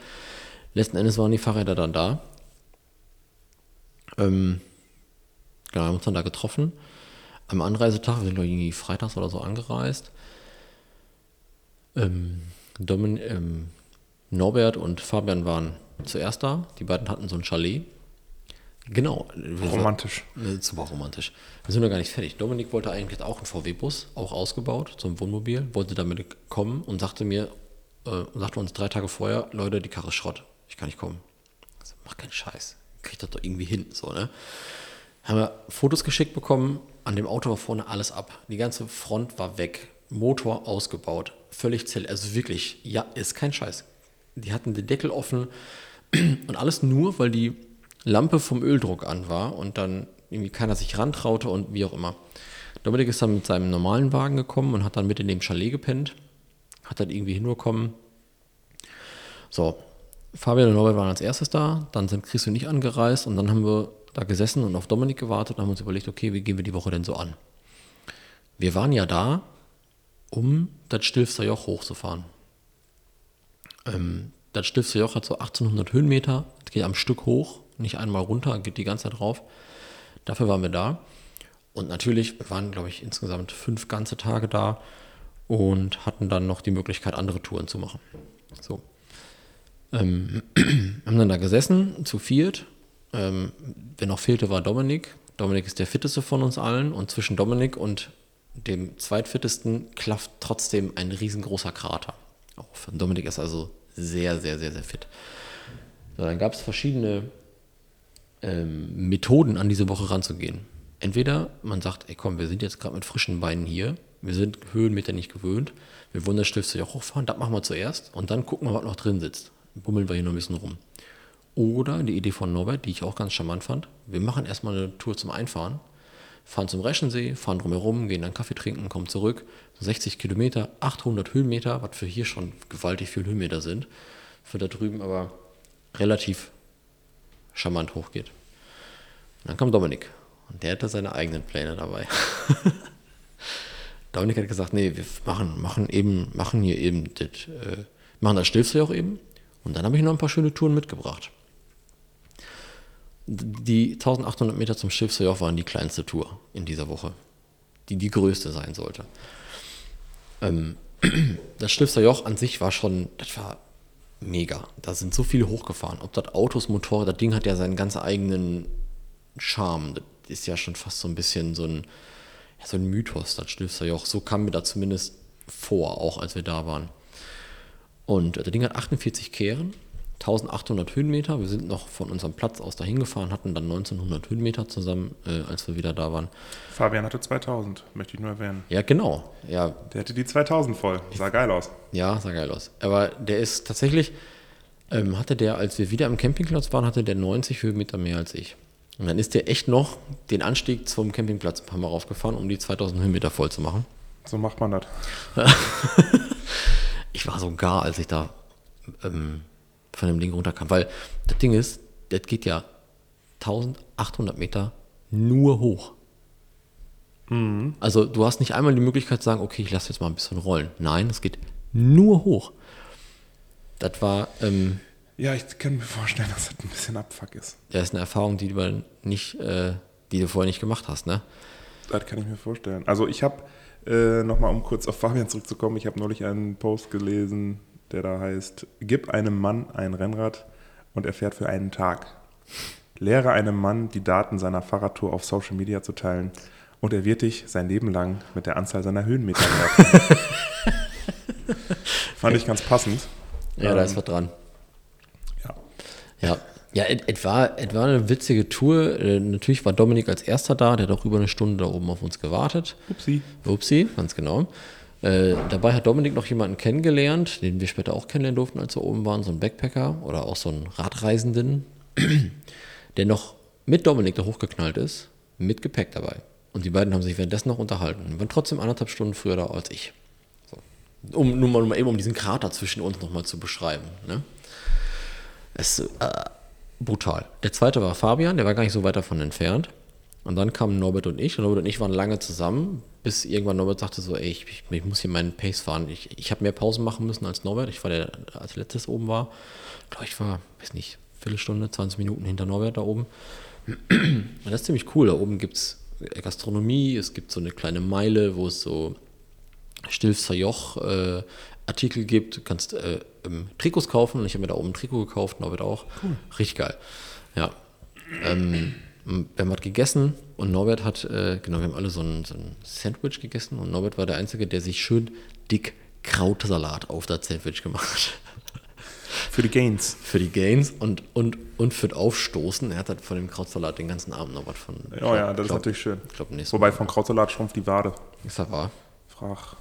Speaker 2: Letzten Endes waren die Fahrräder dann da. Ähm, genau, haben uns dann da getroffen. Am Anreisetag, wir sind irgendwie freitags oder so angereist. Ähm, Domin ähm, Norbert und Fabian waren zuerst da. Die beiden hatten so ein Chalet. Genau.
Speaker 1: Romantisch.
Speaker 2: Super romantisch. Wir sind noch gar nicht fertig. Dominik wollte eigentlich auch einen VW-Bus, auch ausgebaut, zum Wohnmobil, wollte damit kommen und sagte mir, äh, sagte uns drei Tage vorher, Leute, die Karre ist Schrott. Ich kann nicht kommen. Ich so, mach keinen Scheiß. Kriegt das doch irgendwie hin, so, ne? Haben wir Fotos geschickt bekommen, an dem Auto war vorne alles ab. Die ganze Front war weg. Motor ausgebaut. Völlig zell. Also wirklich, ja, ist kein Scheiß. Die hatten den Deckel offen und alles nur, weil die Lampe vom Öldruck an war und dann irgendwie keiner sich rantraute und wie auch immer. Dominik ist dann mit seinem normalen Wagen gekommen und hat dann mit in dem Chalet gepennt. Hat dann irgendwie hinbekommen. So, Fabian und Norbert waren als erstes da, dann sind Chris und ich angereist und dann haben wir da gesessen und auf Dominik gewartet und haben uns überlegt, okay, wie gehen wir die Woche denn so an? Wir waren ja da, um das Stilfster Joch hochzufahren. Ähm, das Stilfster Joch hat so 1800 Höhenmeter, geht am Stück hoch, nicht einmal runter, geht die ganze Zeit drauf. Dafür waren wir da. Und natürlich, waren, glaube ich, insgesamt fünf ganze Tage da und hatten dann noch die Möglichkeit, andere Touren zu machen. So. Ähm, haben dann da gesessen, zu viert. Ähm, wer noch fehlte, war Dominik. Dominik ist der fitteste von uns allen und zwischen Dominik und dem zweitfittesten klafft trotzdem ein riesengroßer Krater auf. Dominik ist also sehr, sehr, sehr, sehr fit. So, dann gab es verschiedene ähm, Methoden, an diese Woche ranzugehen. Entweder man sagt, ey komm, wir sind jetzt gerade mit frischen Beinen hier, wir sind Höhenmeter nicht gewöhnt, wir wollen das Stiftsee auch hochfahren, das machen wir zuerst und dann gucken wir, was noch drin sitzt. Bummeln wir hier noch ein bisschen rum. Oder die Idee von Norbert, die ich auch ganz charmant fand, wir machen erstmal eine Tour zum Einfahren, fahren zum Reschensee, fahren drumherum, gehen dann Kaffee trinken, kommen zurück. 60 Kilometer, 800 Höhenmeter, was für hier schon gewaltig viele Höhenmeter sind, für da drüben aber relativ charmant hochgeht. Und dann kam Dominik und der hatte seine eigenen Pläne dabei. Dominik hat gesagt, nee, wir machen, machen eben, machen hier eben das, äh, machen das Stilfsee auch eben. Und dann habe ich noch ein paar schöne Touren mitgebracht. Die 1800 Meter zum Schiffsjoch waren die kleinste Tour in dieser Woche, die die größte sein sollte. Ähm, das Schiffsjoch an sich war schon, das war mega. Da sind so viele hochgefahren. Ob das Autos, Motorrad, das Ding hat ja seinen ganz eigenen Charme. Das ist ja schon fast so ein bisschen so ein, ja, so ein Mythos, das Stilfserjoch. So kam mir da zumindest vor, auch als wir da waren. Und das Ding hat 48 Kehren, 1800 Höhenmeter. Wir sind noch von unserem Platz aus dahin gefahren, hatten dann 1900 Höhenmeter zusammen, äh, als wir wieder da waren.
Speaker 1: Fabian hatte 2000, möchte ich nur erwähnen.
Speaker 2: Ja, genau. Ja.
Speaker 1: Der hatte die 2000 voll. Sah geil aus.
Speaker 2: Ja, sah geil aus. Aber der ist tatsächlich, ähm, hatte der, als wir wieder am Campingplatz waren, hatte der 90 Höhenmeter mehr als ich. Und dann ist der echt noch den Anstieg zum Campingplatz ein paar Mal raufgefahren, um die 2000 Höhenmeter voll zu machen.
Speaker 1: So macht man das.
Speaker 2: ich war so gar, als ich da ähm, von dem Ding runterkam. Weil das Ding ist, das geht ja 1800 Meter nur hoch. Mhm. Also du hast nicht einmal die Möglichkeit zu sagen, okay, ich lasse jetzt mal ein bisschen rollen. Nein, es geht nur hoch. Das war. Ähm,
Speaker 1: ja, ich kann mir vorstellen, dass das ein bisschen Abfuck ist.
Speaker 2: Das ist eine Erfahrung, die du nicht, äh, die du vorher nicht gemacht hast, ne?
Speaker 1: Das kann ich mir vorstellen. Also ich habe äh, nochmal, um kurz auf Fabian zurückzukommen, ich habe neulich einen Post gelesen, der da heißt, gib einem Mann ein Rennrad und er fährt für einen Tag. Lehre einem Mann, die Daten seiner Fahrradtour auf Social Media zu teilen und er wird dich sein Leben lang mit der Anzahl seiner Höhenmeter merken. Fand ich ganz passend.
Speaker 2: Ja, ähm, da ist was dran.
Speaker 1: Ja.
Speaker 2: Ja, ja, es war, es war eine witzige Tour. Äh, natürlich war Dominik als erster da, der hat auch über eine Stunde da oben auf uns gewartet.
Speaker 1: Upsi.
Speaker 2: Upsi, ganz genau. Äh, dabei hat Dominik noch jemanden kennengelernt, den wir später auch kennenlernen durften, als wir oben waren, so ein Backpacker oder auch so einen Radreisenden, der noch mit Dominik da hochgeknallt ist, mit Gepäck dabei. Und die beiden haben sich währenddessen noch unterhalten. Die waren trotzdem anderthalb Stunden früher da als ich. So. Um nur mal, mal eben um diesen Krater zwischen uns nochmal zu beschreiben. Ne? Es äh, brutal. Der zweite war Fabian, der war gar nicht so weit davon entfernt. Und dann kamen Norbert und ich. Und Norbert und ich waren lange zusammen, bis irgendwann Norbert sagte so, ey, ich, ich, ich muss hier meinen Pace fahren. Ich, ich habe mehr Pausen machen müssen als Norbert. Ich war der, als letztes oben war. Ich glaube, ich war, weiß nicht, Viertelstunde, 20 Minuten hinter Norbert da oben. Und das ist ziemlich cool. Da oben gibt es Gastronomie, es gibt so eine kleine Meile, wo es so Stilfser Joch äh, Artikel gibt. Du kannst äh, ähm, Trikots kaufen. Und ich habe mir da oben ein Trikot gekauft, Norbert auch. Cool. Richtig geil. Ja. Ähm, wir haben was gegessen und Norbert hat, äh, genau, wir haben alle so ein, so ein Sandwich gegessen und Norbert war der Einzige, der sich schön dick Krautsalat auf das Sandwich gemacht hat.
Speaker 1: Für die Gains.
Speaker 2: Für die Gains und, und, und für das Aufstoßen. Er hat halt von dem Krautsalat den ganzen Abend noch was von.
Speaker 1: Oh ja, das glaub, ist natürlich schön. Glaub, Wobei von Krautsalat schrumpft die Wade.
Speaker 2: Ist das wahr?
Speaker 1: Frag.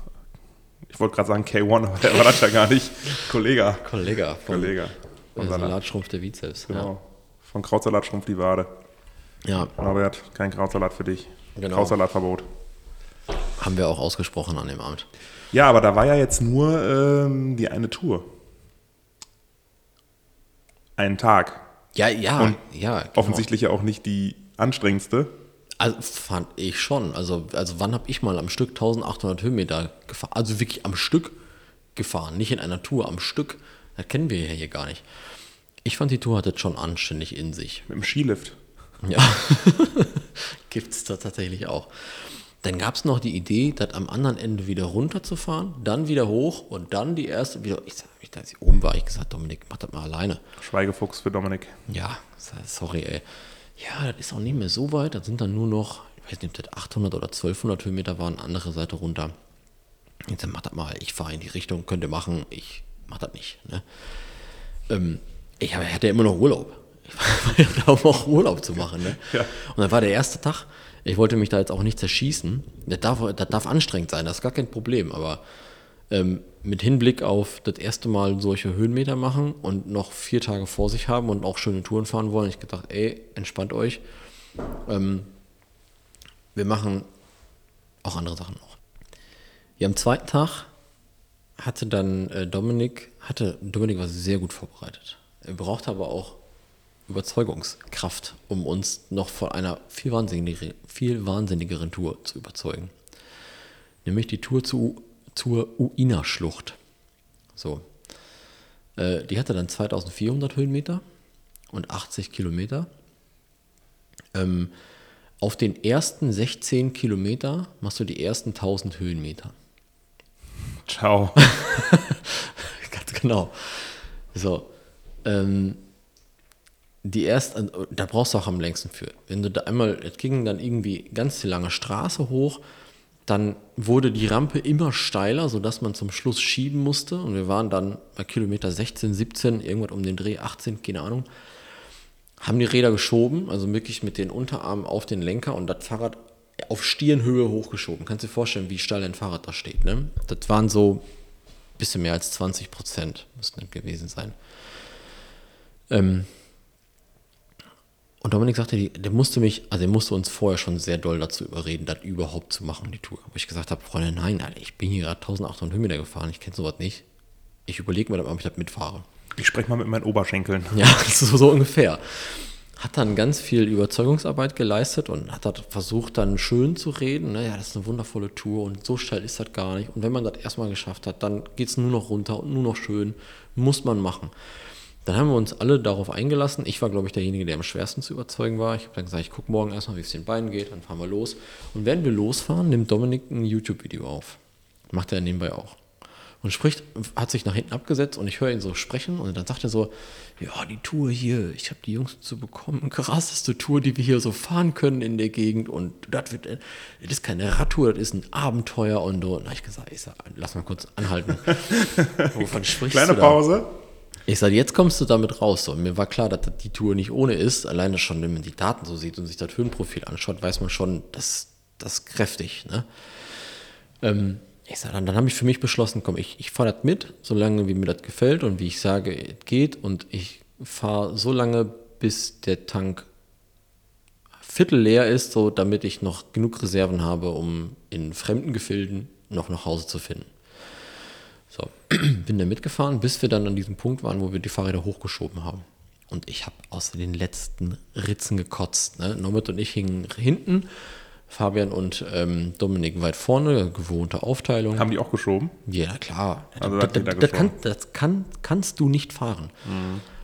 Speaker 1: Ich wollte gerade sagen K1, aber der war das ja gar nicht. Kollege.
Speaker 2: Kollege.
Speaker 1: Kollege.
Speaker 2: Von Salat schrumpft der Bizeps.
Speaker 1: Genau. Ja. Von Krautsalat schrumpft die Wade.
Speaker 2: Ja.
Speaker 1: Norbert, kein Krautsalat für dich. Genau. Krautsalatverbot.
Speaker 2: Haben wir auch ausgesprochen an dem Abend.
Speaker 1: Ja, aber da war ja jetzt nur ähm, die eine Tour. Einen Tag.
Speaker 2: Ja, ja,
Speaker 1: Und
Speaker 2: ja. Genau.
Speaker 1: Offensichtlich ja auch nicht die anstrengendste.
Speaker 2: Also fand ich schon. Also, also wann habe ich mal am Stück 1800 Höhenmeter gefahren? Also wirklich am Stück gefahren, nicht in einer Tour, am Stück. Das kennen wir ja hier gar nicht. Ich fand die Tour hatte schon anständig in sich.
Speaker 1: Mit dem Skilift.
Speaker 2: Ja, gibt es da tatsächlich auch. Dann gab es noch die Idee, das am anderen Ende wieder runterzufahren, dann wieder hoch und dann die erste wieder. Ich, ich, als ich oben war, ich gesagt, Dominik, mach das mal alleine.
Speaker 1: Schweigefuchs für Dominik.
Speaker 2: Ja, sorry, ey. Ja, das ist auch nicht mehr so weit. Das sind dann nur noch, ich weiß nicht, ob das 800 oder 1200 Höhenmeter waren, andere Seite runter. Ich sag, mach das mal, ich fahre in die Richtung, könnt ihr machen, ich mach das nicht. Ne? Ähm, ich hatte ja immer noch Urlaub. Ich war ja da, um auch Urlaub zu machen. Ne? Ja. Und dann war der erste Tag, ich wollte mich da jetzt auch nicht zerschießen. Das darf, das darf anstrengend sein, das ist gar kein Problem. Aber ähm, mit Hinblick auf das erste Mal solche Höhenmeter machen und noch vier Tage vor sich haben und auch schöne Touren fahren wollen, ich gedacht, ey, entspannt euch. Ähm, wir machen auch andere Sachen noch. Ja, am zweiten Tag hatte dann äh, Dominik, hatte Dominik war sehr gut vorbereitet. Er brauchte aber auch Überzeugungskraft, um uns noch von einer viel, wahnsinnigere, viel wahnsinnigeren Tour zu überzeugen. Nämlich die Tour zu, zur Uina-Schlucht. So. Äh, die hatte dann 2400 Höhenmeter und 80 Kilometer. Ähm, auf den ersten 16 Kilometer machst du die ersten 1000 Höhenmeter.
Speaker 1: Ciao.
Speaker 2: Ganz genau. So. Ähm, die erste, da brauchst du auch am längsten für. Wenn du da einmal, es ging dann irgendwie ganz die lange Straße hoch, dann wurde die Rampe immer steiler, sodass man zum Schluss schieben musste. Und wir waren dann bei Kilometer 16, 17, irgendwas um den Dreh, 18, keine Ahnung. Haben die Räder geschoben, also wirklich mit den Unterarmen auf den Lenker und das Fahrrad auf Stirnhöhe hochgeschoben. Kannst dir vorstellen, wie steil ein Fahrrad da steht. Ne? Das waren so ein bisschen mehr als 20 Prozent, müssten das gewesen sein. Ähm, und Dominik sagte, der musste mich, also er musste uns vorher schon sehr doll dazu überreden, das überhaupt zu machen, die Tour. Wo ich gesagt habe, Freunde, nein, Alter, ich bin hier gerade 1800 Höhenmeter gefahren, ich kenne sowas nicht. Ich überlege mir, ob ich das mitfahre.
Speaker 1: Ich spreche mal mit meinen Oberschenkeln.
Speaker 2: Ja, so, so ungefähr. Hat dann ganz viel Überzeugungsarbeit geleistet und hat das versucht, dann schön zu reden. Naja, das ist eine wundervolle Tour und so steil ist das gar nicht. Und wenn man das erstmal geschafft hat, dann geht es nur noch runter und nur noch schön. Muss man machen. Dann haben wir uns alle darauf eingelassen. Ich war, glaube ich, derjenige, der am schwersten zu überzeugen war. Ich habe dann gesagt, ich gucke morgen erstmal, wie es den Beinen geht, dann fahren wir los. Und während wir losfahren, nimmt Dominik ein YouTube-Video auf. Macht er nebenbei auch. Und spricht, hat sich nach hinten abgesetzt und ich höre ihn so sprechen und dann sagt er so, ja, die Tour hier, ich habe die Jungs zu bekommen, krasseste Tour, die wir hier so fahren können in der Gegend und das wird, das ist keine Radtour, das ist ein Abenteuer und so. Und da habe ich gesagt, ich sag, lass mal kurz anhalten.
Speaker 1: Wovon sprichst Kleine du da? Pause.
Speaker 2: Ich sage, jetzt kommst du damit raus. So. mir war klar, dass die Tour nicht ohne ist. Alleine schon, wenn man die Daten so sieht und sich das Höhenprofil anschaut, weiß man schon, dass das kräftig. Ne? Ähm, ich sage, dann, dann habe ich für mich beschlossen, komm, ich, ich fahre das mit, solange wie mir das gefällt und wie ich sage, es geht. Und ich fahre so lange, bis der Tank Viertel leer ist, so damit ich noch genug Reserven habe, um in fremden Gefilden noch nach Hause zu finden. So, bin da mitgefahren, bis wir dann an diesem Punkt waren, wo wir die Fahrräder hochgeschoben haben. Und ich habe aus den letzten Ritzen gekotzt. Ne? Norbert und ich hingen hinten, Fabian und ähm, Dominik weit vorne, gewohnte Aufteilung.
Speaker 1: Haben die auch geschoben?
Speaker 2: Ja, klar.
Speaker 1: Also
Speaker 2: das, das, das, kann, das kann, kannst du nicht fahren.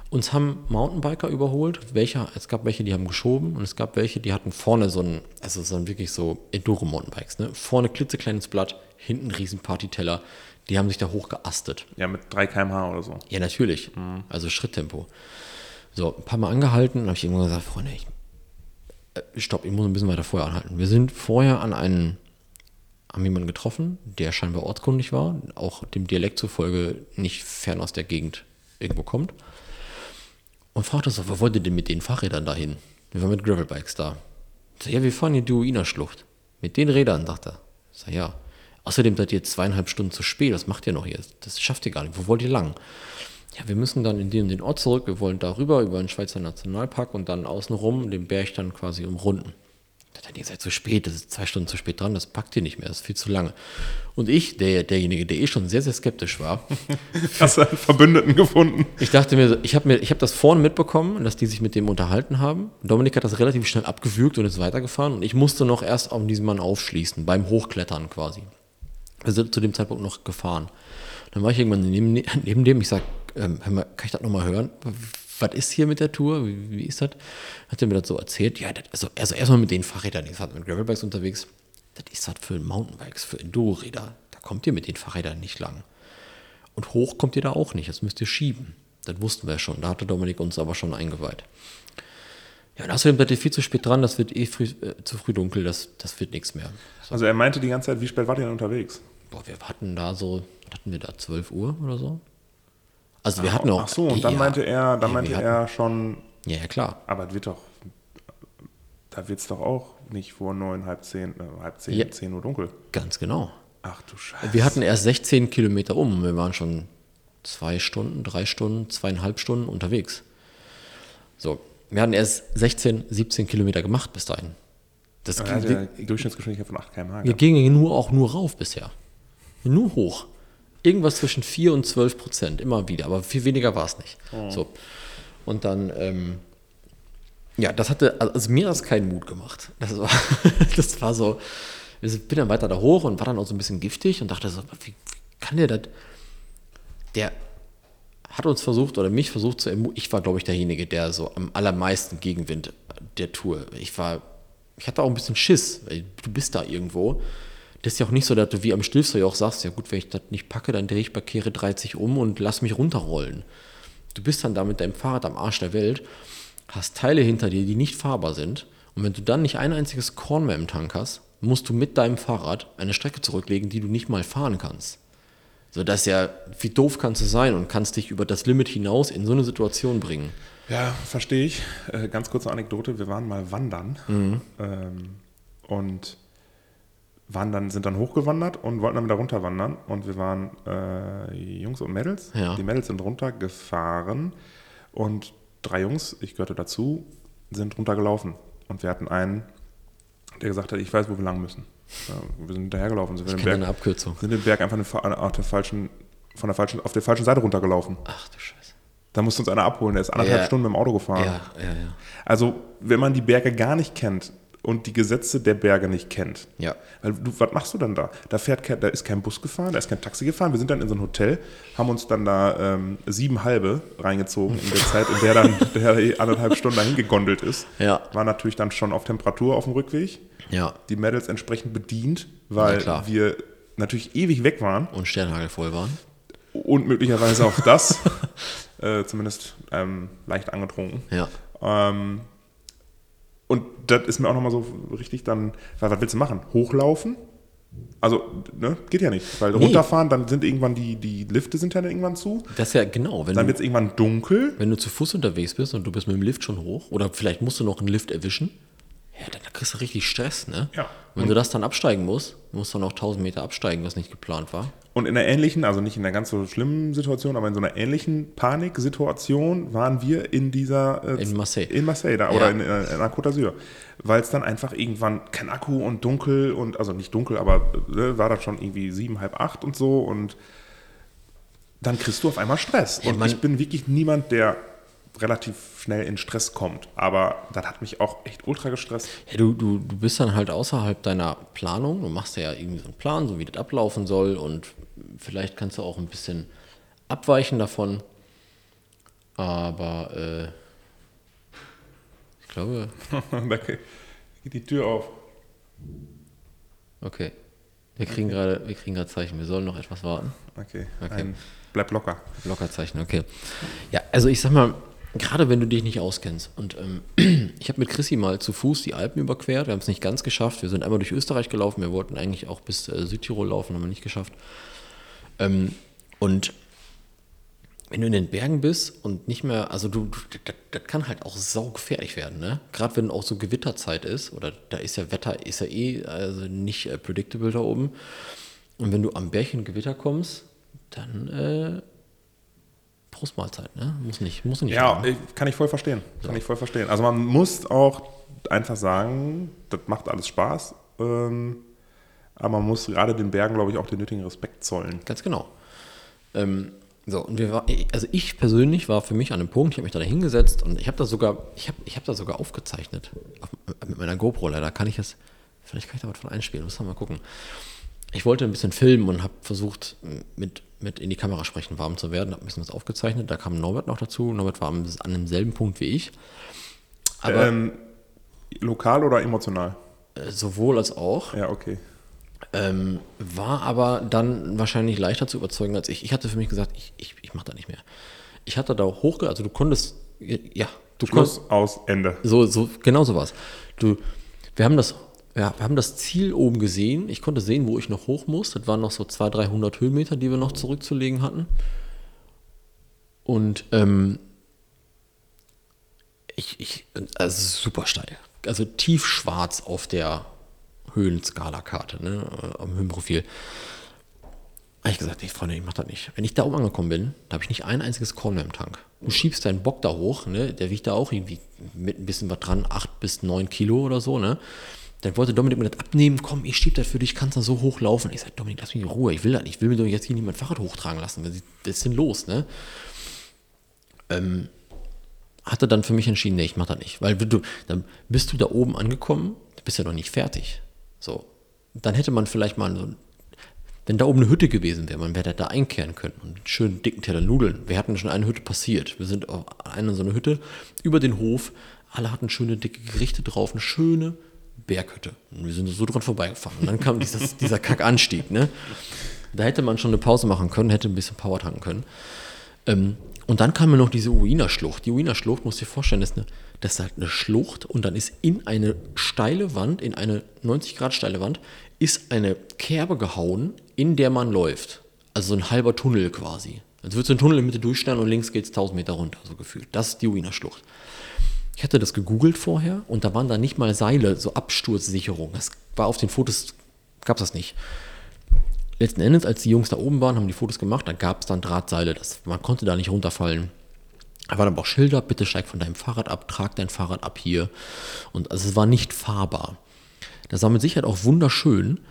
Speaker 2: Uns haben Mountainbiker überholt. Welche, es gab welche, die haben geschoben und es gab welche, die hatten vorne so ein, also so ein wirklich so Enduro-Mountainbikes. Ne? Vorne klitzekleines Blatt, hinten riesen Partyteller. Die haben sich da hochgeastet.
Speaker 1: Ja, mit 3 km/h oder so.
Speaker 2: Ja, natürlich. Also Schritttempo. So, ein paar Mal angehalten, habe ich irgendwann gesagt, Freunde, ich, äh, stopp, ich muss ein bisschen weiter vorher anhalten. Wir sind vorher an einen, haben jemanden getroffen, der scheinbar ortskundig war, auch dem Dialekt zufolge nicht fern aus der Gegend irgendwo kommt. Und fragte so, wo wollt ihr denn mit den Fahrrädern dahin? Wir waren mit Gravelbikes da. Ich sag, ja, wir fahren die Duina-Schlucht. Mit den Rädern, sagt er. Ich sag, ja. Außerdem seid ihr zweieinhalb Stunden zu spät. Was macht ihr noch hier? Das schafft ihr gar nicht. Wo wollt ihr lang? Ja, wir müssen dann in den, den Ort zurück. Wir wollen darüber, über den Schweizer Nationalpark und dann außenrum den Berg dann quasi umrunden. Dachte, ihr seid zu spät, das ist zwei Stunden zu spät dran, das packt ihr nicht mehr, das ist viel zu lange. Und ich, der, derjenige, der eh schon sehr, sehr skeptisch war,
Speaker 1: Hast du einen Verbündeten gefunden?
Speaker 2: ich dachte mir, ich habe habe das vorne mitbekommen, dass die sich mit dem unterhalten haben. Dominik hat das relativ schnell abgewürgt und ist weitergefahren und ich musste noch erst auf diesen Mann aufschließen, beim Hochklettern quasi. Wir sind zu dem Zeitpunkt noch gefahren. Dann war ich irgendwann neben, neben dem, ich sag, ähm, hör mal, kann ich das nochmal hören? Was ist hier mit der Tour? Wie, wie ist das? Hat er mir das so erzählt? Ja, das, also, also erstmal mit den Fahrrädern, ich war mit Gravelbikes unterwegs. Das ist das für Mountainbikes, für Enduro-Räder. Da kommt ihr mit den Fahrrädern nicht lang. Und hoch kommt ihr da auch nicht, das müsst ihr schieben. Das wussten wir schon, da hatte Dominik uns aber schon eingeweiht. Ja, und außerdem seid ihr viel zu spät dran, das wird eh früh, äh, zu früh dunkel, das, das wird nichts mehr.
Speaker 1: Also er meinte die ganze Zeit, wie spät wart ihr denn unterwegs?
Speaker 2: Boah, wir hatten da so, hatten wir da, 12 Uhr oder so? Also wir hatten auch.
Speaker 1: Ach so, und dann
Speaker 2: ja,
Speaker 1: meinte er, dann
Speaker 2: ja,
Speaker 1: meinte
Speaker 2: hatten-
Speaker 1: er schon,
Speaker 2: Ja, ja, klar.
Speaker 1: aber es wird doch, da wird es doch auch nicht vor neun, halb zehn, äh, halb zehn,
Speaker 2: Ja.
Speaker 1: zehn Uhr dunkel.
Speaker 2: Ganz genau.
Speaker 1: Ach du Scheiße.
Speaker 2: Wir hatten erst 16 Kilometer um. Wir waren schon zwei Stunden, drei Stunden, zweieinhalb Stunden unterwegs. So, wir hatten erst 16, 17 Kilometer gemacht bis dahin. Das
Speaker 1: Er
Speaker 2: ging,
Speaker 1: eine Durchschnittsgeschwindigkeit von 8 km/h.
Speaker 2: wir gingen nur auch nur rauf bisher. Nur hoch. Irgendwas zwischen 4 und 12 Prozent, immer wieder, aber viel weniger war es nicht. So. Und dann, ähm, ja, das hatte, also mir hat das keinen Mut gemacht. Das war, das war so, ich bin dann weiter da hoch und war dann auch so ein bisschen giftig und dachte so, wie, wie kann der das? Der hat uns versucht oder mich versucht zu ermutigen. Ich war, glaube ich, derjenige, der so am allermeisten Gegenwind der Tour. Ich war, ich hatte auch ein bisschen Schiss, weil du bist da irgendwo. Das ist ja auch nicht so, dass du wie am Stilfser ja auch sagst, ja gut, wenn ich das nicht packe, dann drehe ich bei Kehre 30 um und lass mich runterrollen. Du bist dann da mit deinem Fahrrad am Arsch der Welt, hast Teile hinter dir, die nicht fahrbar sind. Und wenn du dann nicht ein einziges Korn mehr im Tank hast, musst du mit deinem Fahrrad eine Strecke zurücklegen, die du nicht mal fahren kannst. So, das ist ja, wie doof kannst du sein und kannst dich über das Limit hinaus in so eine Situation bringen.
Speaker 1: Ja, verstehe ich. Äh, ganz kurze Anekdote, wir waren mal wandern
Speaker 2: Mhm.
Speaker 1: ähm, und waren dann, sind dann hochgewandert und wollten dann wieder runterwandern. Und wir waren äh, Jungs und Mädels.
Speaker 2: Ja.
Speaker 1: Die Mädels sind runtergefahren und drei Jungs, ich gehörte dazu, sind runtergelaufen. Und wir hatten einen, der gesagt hat, ich weiß, wo wir lang müssen. Ja, wir sind hinterhergelaufen, sind,
Speaker 2: Ich
Speaker 1: den Berg,
Speaker 2: eine Abkürzung.
Speaker 1: sind den Berg einfach eine, auf der falschen, von der falschen, auf der falschen Seite runtergelaufen.
Speaker 2: Ach du Scheiße.
Speaker 1: Da musste uns einer abholen, der ist anderthalb
Speaker 2: Ja.
Speaker 1: Stunden mit dem Auto gefahren.
Speaker 2: Ja, ja, ja.
Speaker 1: Also, wenn man die Berge gar nicht kennt und die Gesetze der Berge nicht kennt,
Speaker 2: Ja.
Speaker 1: weil du, was machst du dann da? Da, fährt kein, da ist kein Bus gefahren, da ist kein Taxi gefahren. Wir sind dann in so ein Hotel, haben uns dann da ähm, sieben halbe reingezogen in der Zeit, in der dann der anderthalb Stunden dahin gegondelt ist.
Speaker 2: Ja.
Speaker 1: War natürlich dann schon auf Temperatur auf dem Rückweg.
Speaker 2: Ja.
Speaker 1: Die Mädels entsprechend bedient, weil
Speaker 2: Na
Speaker 1: wir natürlich ewig weg waren
Speaker 2: Und Sternhagel voll waren.
Speaker 1: und möglicherweise auch das, äh, zumindest ähm, leicht angetrunken.
Speaker 2: Ja.
Speaker 1: Ähm, und das ist mir auch nochmal so richtig dann, weil, was willst du machen? Hochlaufen? Also, ne, geht ja nicht. Weil
Speaker 2: Nee.
Speaker 1: runterfahren, dann sind irgendwann die, die Lifte sind ja dann irgendwann zu.
Speaker 2: Das ist ja genau, wenn
Speaker 1: Dann wird es irgendwann dunkel.
Speaker 2: wenn du zu Fuß unterwegs bist und du bist mit dem Lift schon hoch oder vielleicht musst du noch einen Lift erwischen, Ja, da da kriegst du richtig Stress, ne?
Speaker 1: Ja.
Speaker 2: Wenn du das dann absteigen musst, musst du dann auch 1000 Meter absteigen, was nicht geplant war.
Speaker 1: Und in einer ähnlichen, also nicht in einer ganz so schlimmen Situation, aber in so einer ähnlichen Paniksituation waren wir in dieser. Äh,
Speaker 2: In Marseille.
Speaker 1: In Marseille, da,
Speaker 2: Ja.
Speaker 1: oder in, äh, in Côte d'Azur. Weil es dann einfach irgendwann kein Akku und dunkel und, also nicht dunkel, aber äh, war das schon irgendwie sieben, halb acht und so und dann kriegst du auf einmal Stress. Und ich bin wirklich niemand, der relativ schnell in Stress kommt. Aber das hat mich auch echt ultra gestresst.
Speaker 2: Ja, du, du, du bist dann halt außerhalb deiner Planung. Du machst ja irgendwie so einen Plan, so wie das ablaufen soll. Und vielleicht kannst du auch ein bisschen abweichen davon. Aber äh, ich glaube,
Speaker 1: da geht die Tür auf.
Speaker 2: okay. Wir kriegen gerade, wir kriegen gerade Zeichen. Wir sollen noch etwas warten.
Speaker 1: Okay,
Speaker 2: Okay.
Speaker 1: Ein, bleib locker.
Speaker 2: Lockerzeichen, okay. Ja, also ich sag mal, gerade wenn du dich nicht auskennst und ähm, ich habe mit Chrissy mal zu Fuß die Alpen überquert, wir haben es nicht ganz geschafft, wir sind einmal durch Österreich gelaufen, wir wollten eigentlich auch bis äh, Südtirol laufen, haben wir nicht geschafft. Ähm, und wenn du in den Bergen bist und nicht mehr, also du, das, das kann halt auch saugefährlich werden, ne? Gerade wenn auch so Gewitterzeit ist, oder da ist ja Wetter, ist ja eh also nicht äh, predictable da oben. Und wenn du am in Gewitter kommst, dann äh, Brustmahlzeit, ne? Muss nicht, muss nicht.
Speaker 1: Ja,
Speaker 2: sein.
Speaker 1: ich- kann ich voll verstehen. Kann ich voll verstehen. Also man muss auch einfach sagen, das macht alles Spaß. Ähm, aber man muss gerade den Bergen, glaube ich, auch den nötigen Respekt zollen.
Speaker 2: Ganz genau. Ähm, so, und wir war, also ich persönlich war für mich an einem Punkt, ich habe mich da hingesetzt und ich habe das sogar, ich habe ich hab das sogar aufgezeichnet auf, mit meiner GoPro leider. Kann ich es, vielleicht kann ich da was von einspielen, muss man mal gucken. Ich wollte ein bisschen filmen und habe versucht, mit, mit in die Kamera sprechen warm zu werden, habe ein bisschen was aufgezeichnet. Da kam Norbert noch dazu. Norbert war am, an demselben Punkt wie ich. Aber
Speaker 1: ähm, lokal oder emotional?
Speaker 2: äh, sowohl als auch.
Speaker 1: Ja, okay.
Speaker 2: Ähm, war aber dann wahrscheinlich leichter zu überzeugen als ich. Ich hatte für mich gesagt, ich, ich, ich mache da nicht mehr. Ich hatte da hochge... Also du konntest... Ja, du konntest...
Speaker 1: Schluss, aus, Ende.
Speaker 2: So, so, genau so was. Du, wir haben das... Ja, wir haben das Ziel oben gesehen. Ich konnte sehen, wo ich noch hoch muss. Das waren noch so 200, 300 Höhenmeter, die wir noch zurückzulegen hatten. Und ähm, ich, ich, also super steil. Also tiefschwarz auf der Höhenskala-Karte, ne, äh, am Höhenprofil. Habe ich gesagt, nee, Freunde, ich mach das nicht. Wenn ich da oben angekommen bin, da habe ich nicht ein einziges Korn mehr im Tank. Du schiebst deinen Bock da hoch, ne, der wiegt da auch irgendwie mit ein bisschen was dran, 8 bis 9 Kilo oder so, ne. Dann wollte Dominik mir das abnehmen, komm, ich schieb das für dich, kannst da so hochlaufen. Ich sage, Dominik, lass mich in Ruhe, ich will das nicht, ich will mir doch jetzt hier niemand Fahrrad hochtragen lassen. Was ist denn los, ne? Ähm, hatte dann für mich entschieden, nee, ich mach das nicht. Weil du, dann bist du da oben angekommen, bist ja noch nicht fertig. So. Dann hätte man vielleicht mal so, wenn da oben eine Hütte gewesen wäre, man wäre da einkehren können und einen schönen dicken Teller Nudeln. Wir hatten schon eine Hütte passiert. Wir sind auf einer so eine Hütte über den Hof. Alle hatten schöne dicke Gerichte drauf, eine schöne Berghütte. Und wir sind so dran vorbeigefahren. Und dann kam dieses, dieser Kackanstieg, ne? Da hätte man schon eine Pause machen können, hätte ein bisschen Power tanken können. Ähm, und dann kam mir noch diese Uina-Schlucht. Die Uina-Schlucht, musst du dir vorstellen, ist eine, das ist halt eine Schlucht und dann ist in eine steile Wand, in eine 90 Grad steile Wand, ist eine Kerbe gehauen, in der man läuft. Also so ein halber Tunnel quasi. Also würdest du einen Tunnel in der Mitte durchschneiden und links geht es 1000 Meter runter, so gefühlt. Das ist die Uina-Schlucht. Ich hatte das gegoogelt vorher und da waren da nicht mal Seile, so Absturzsicherung. Das war auf den Fotos, gab es das nicht. Letzten Endes, als die Jungs da oben waren, haben die Fotos gemacht, da gab es dann Drahtseile. Das, man konnte da nicht runterfallen. Da waren aber auch Schilder, bitte steig von deinem Fahrrad ab, trag dein Fahrrad ab hier. Und also es war nicht fahrbar. Das war mit Sicherheit auch wunderschön,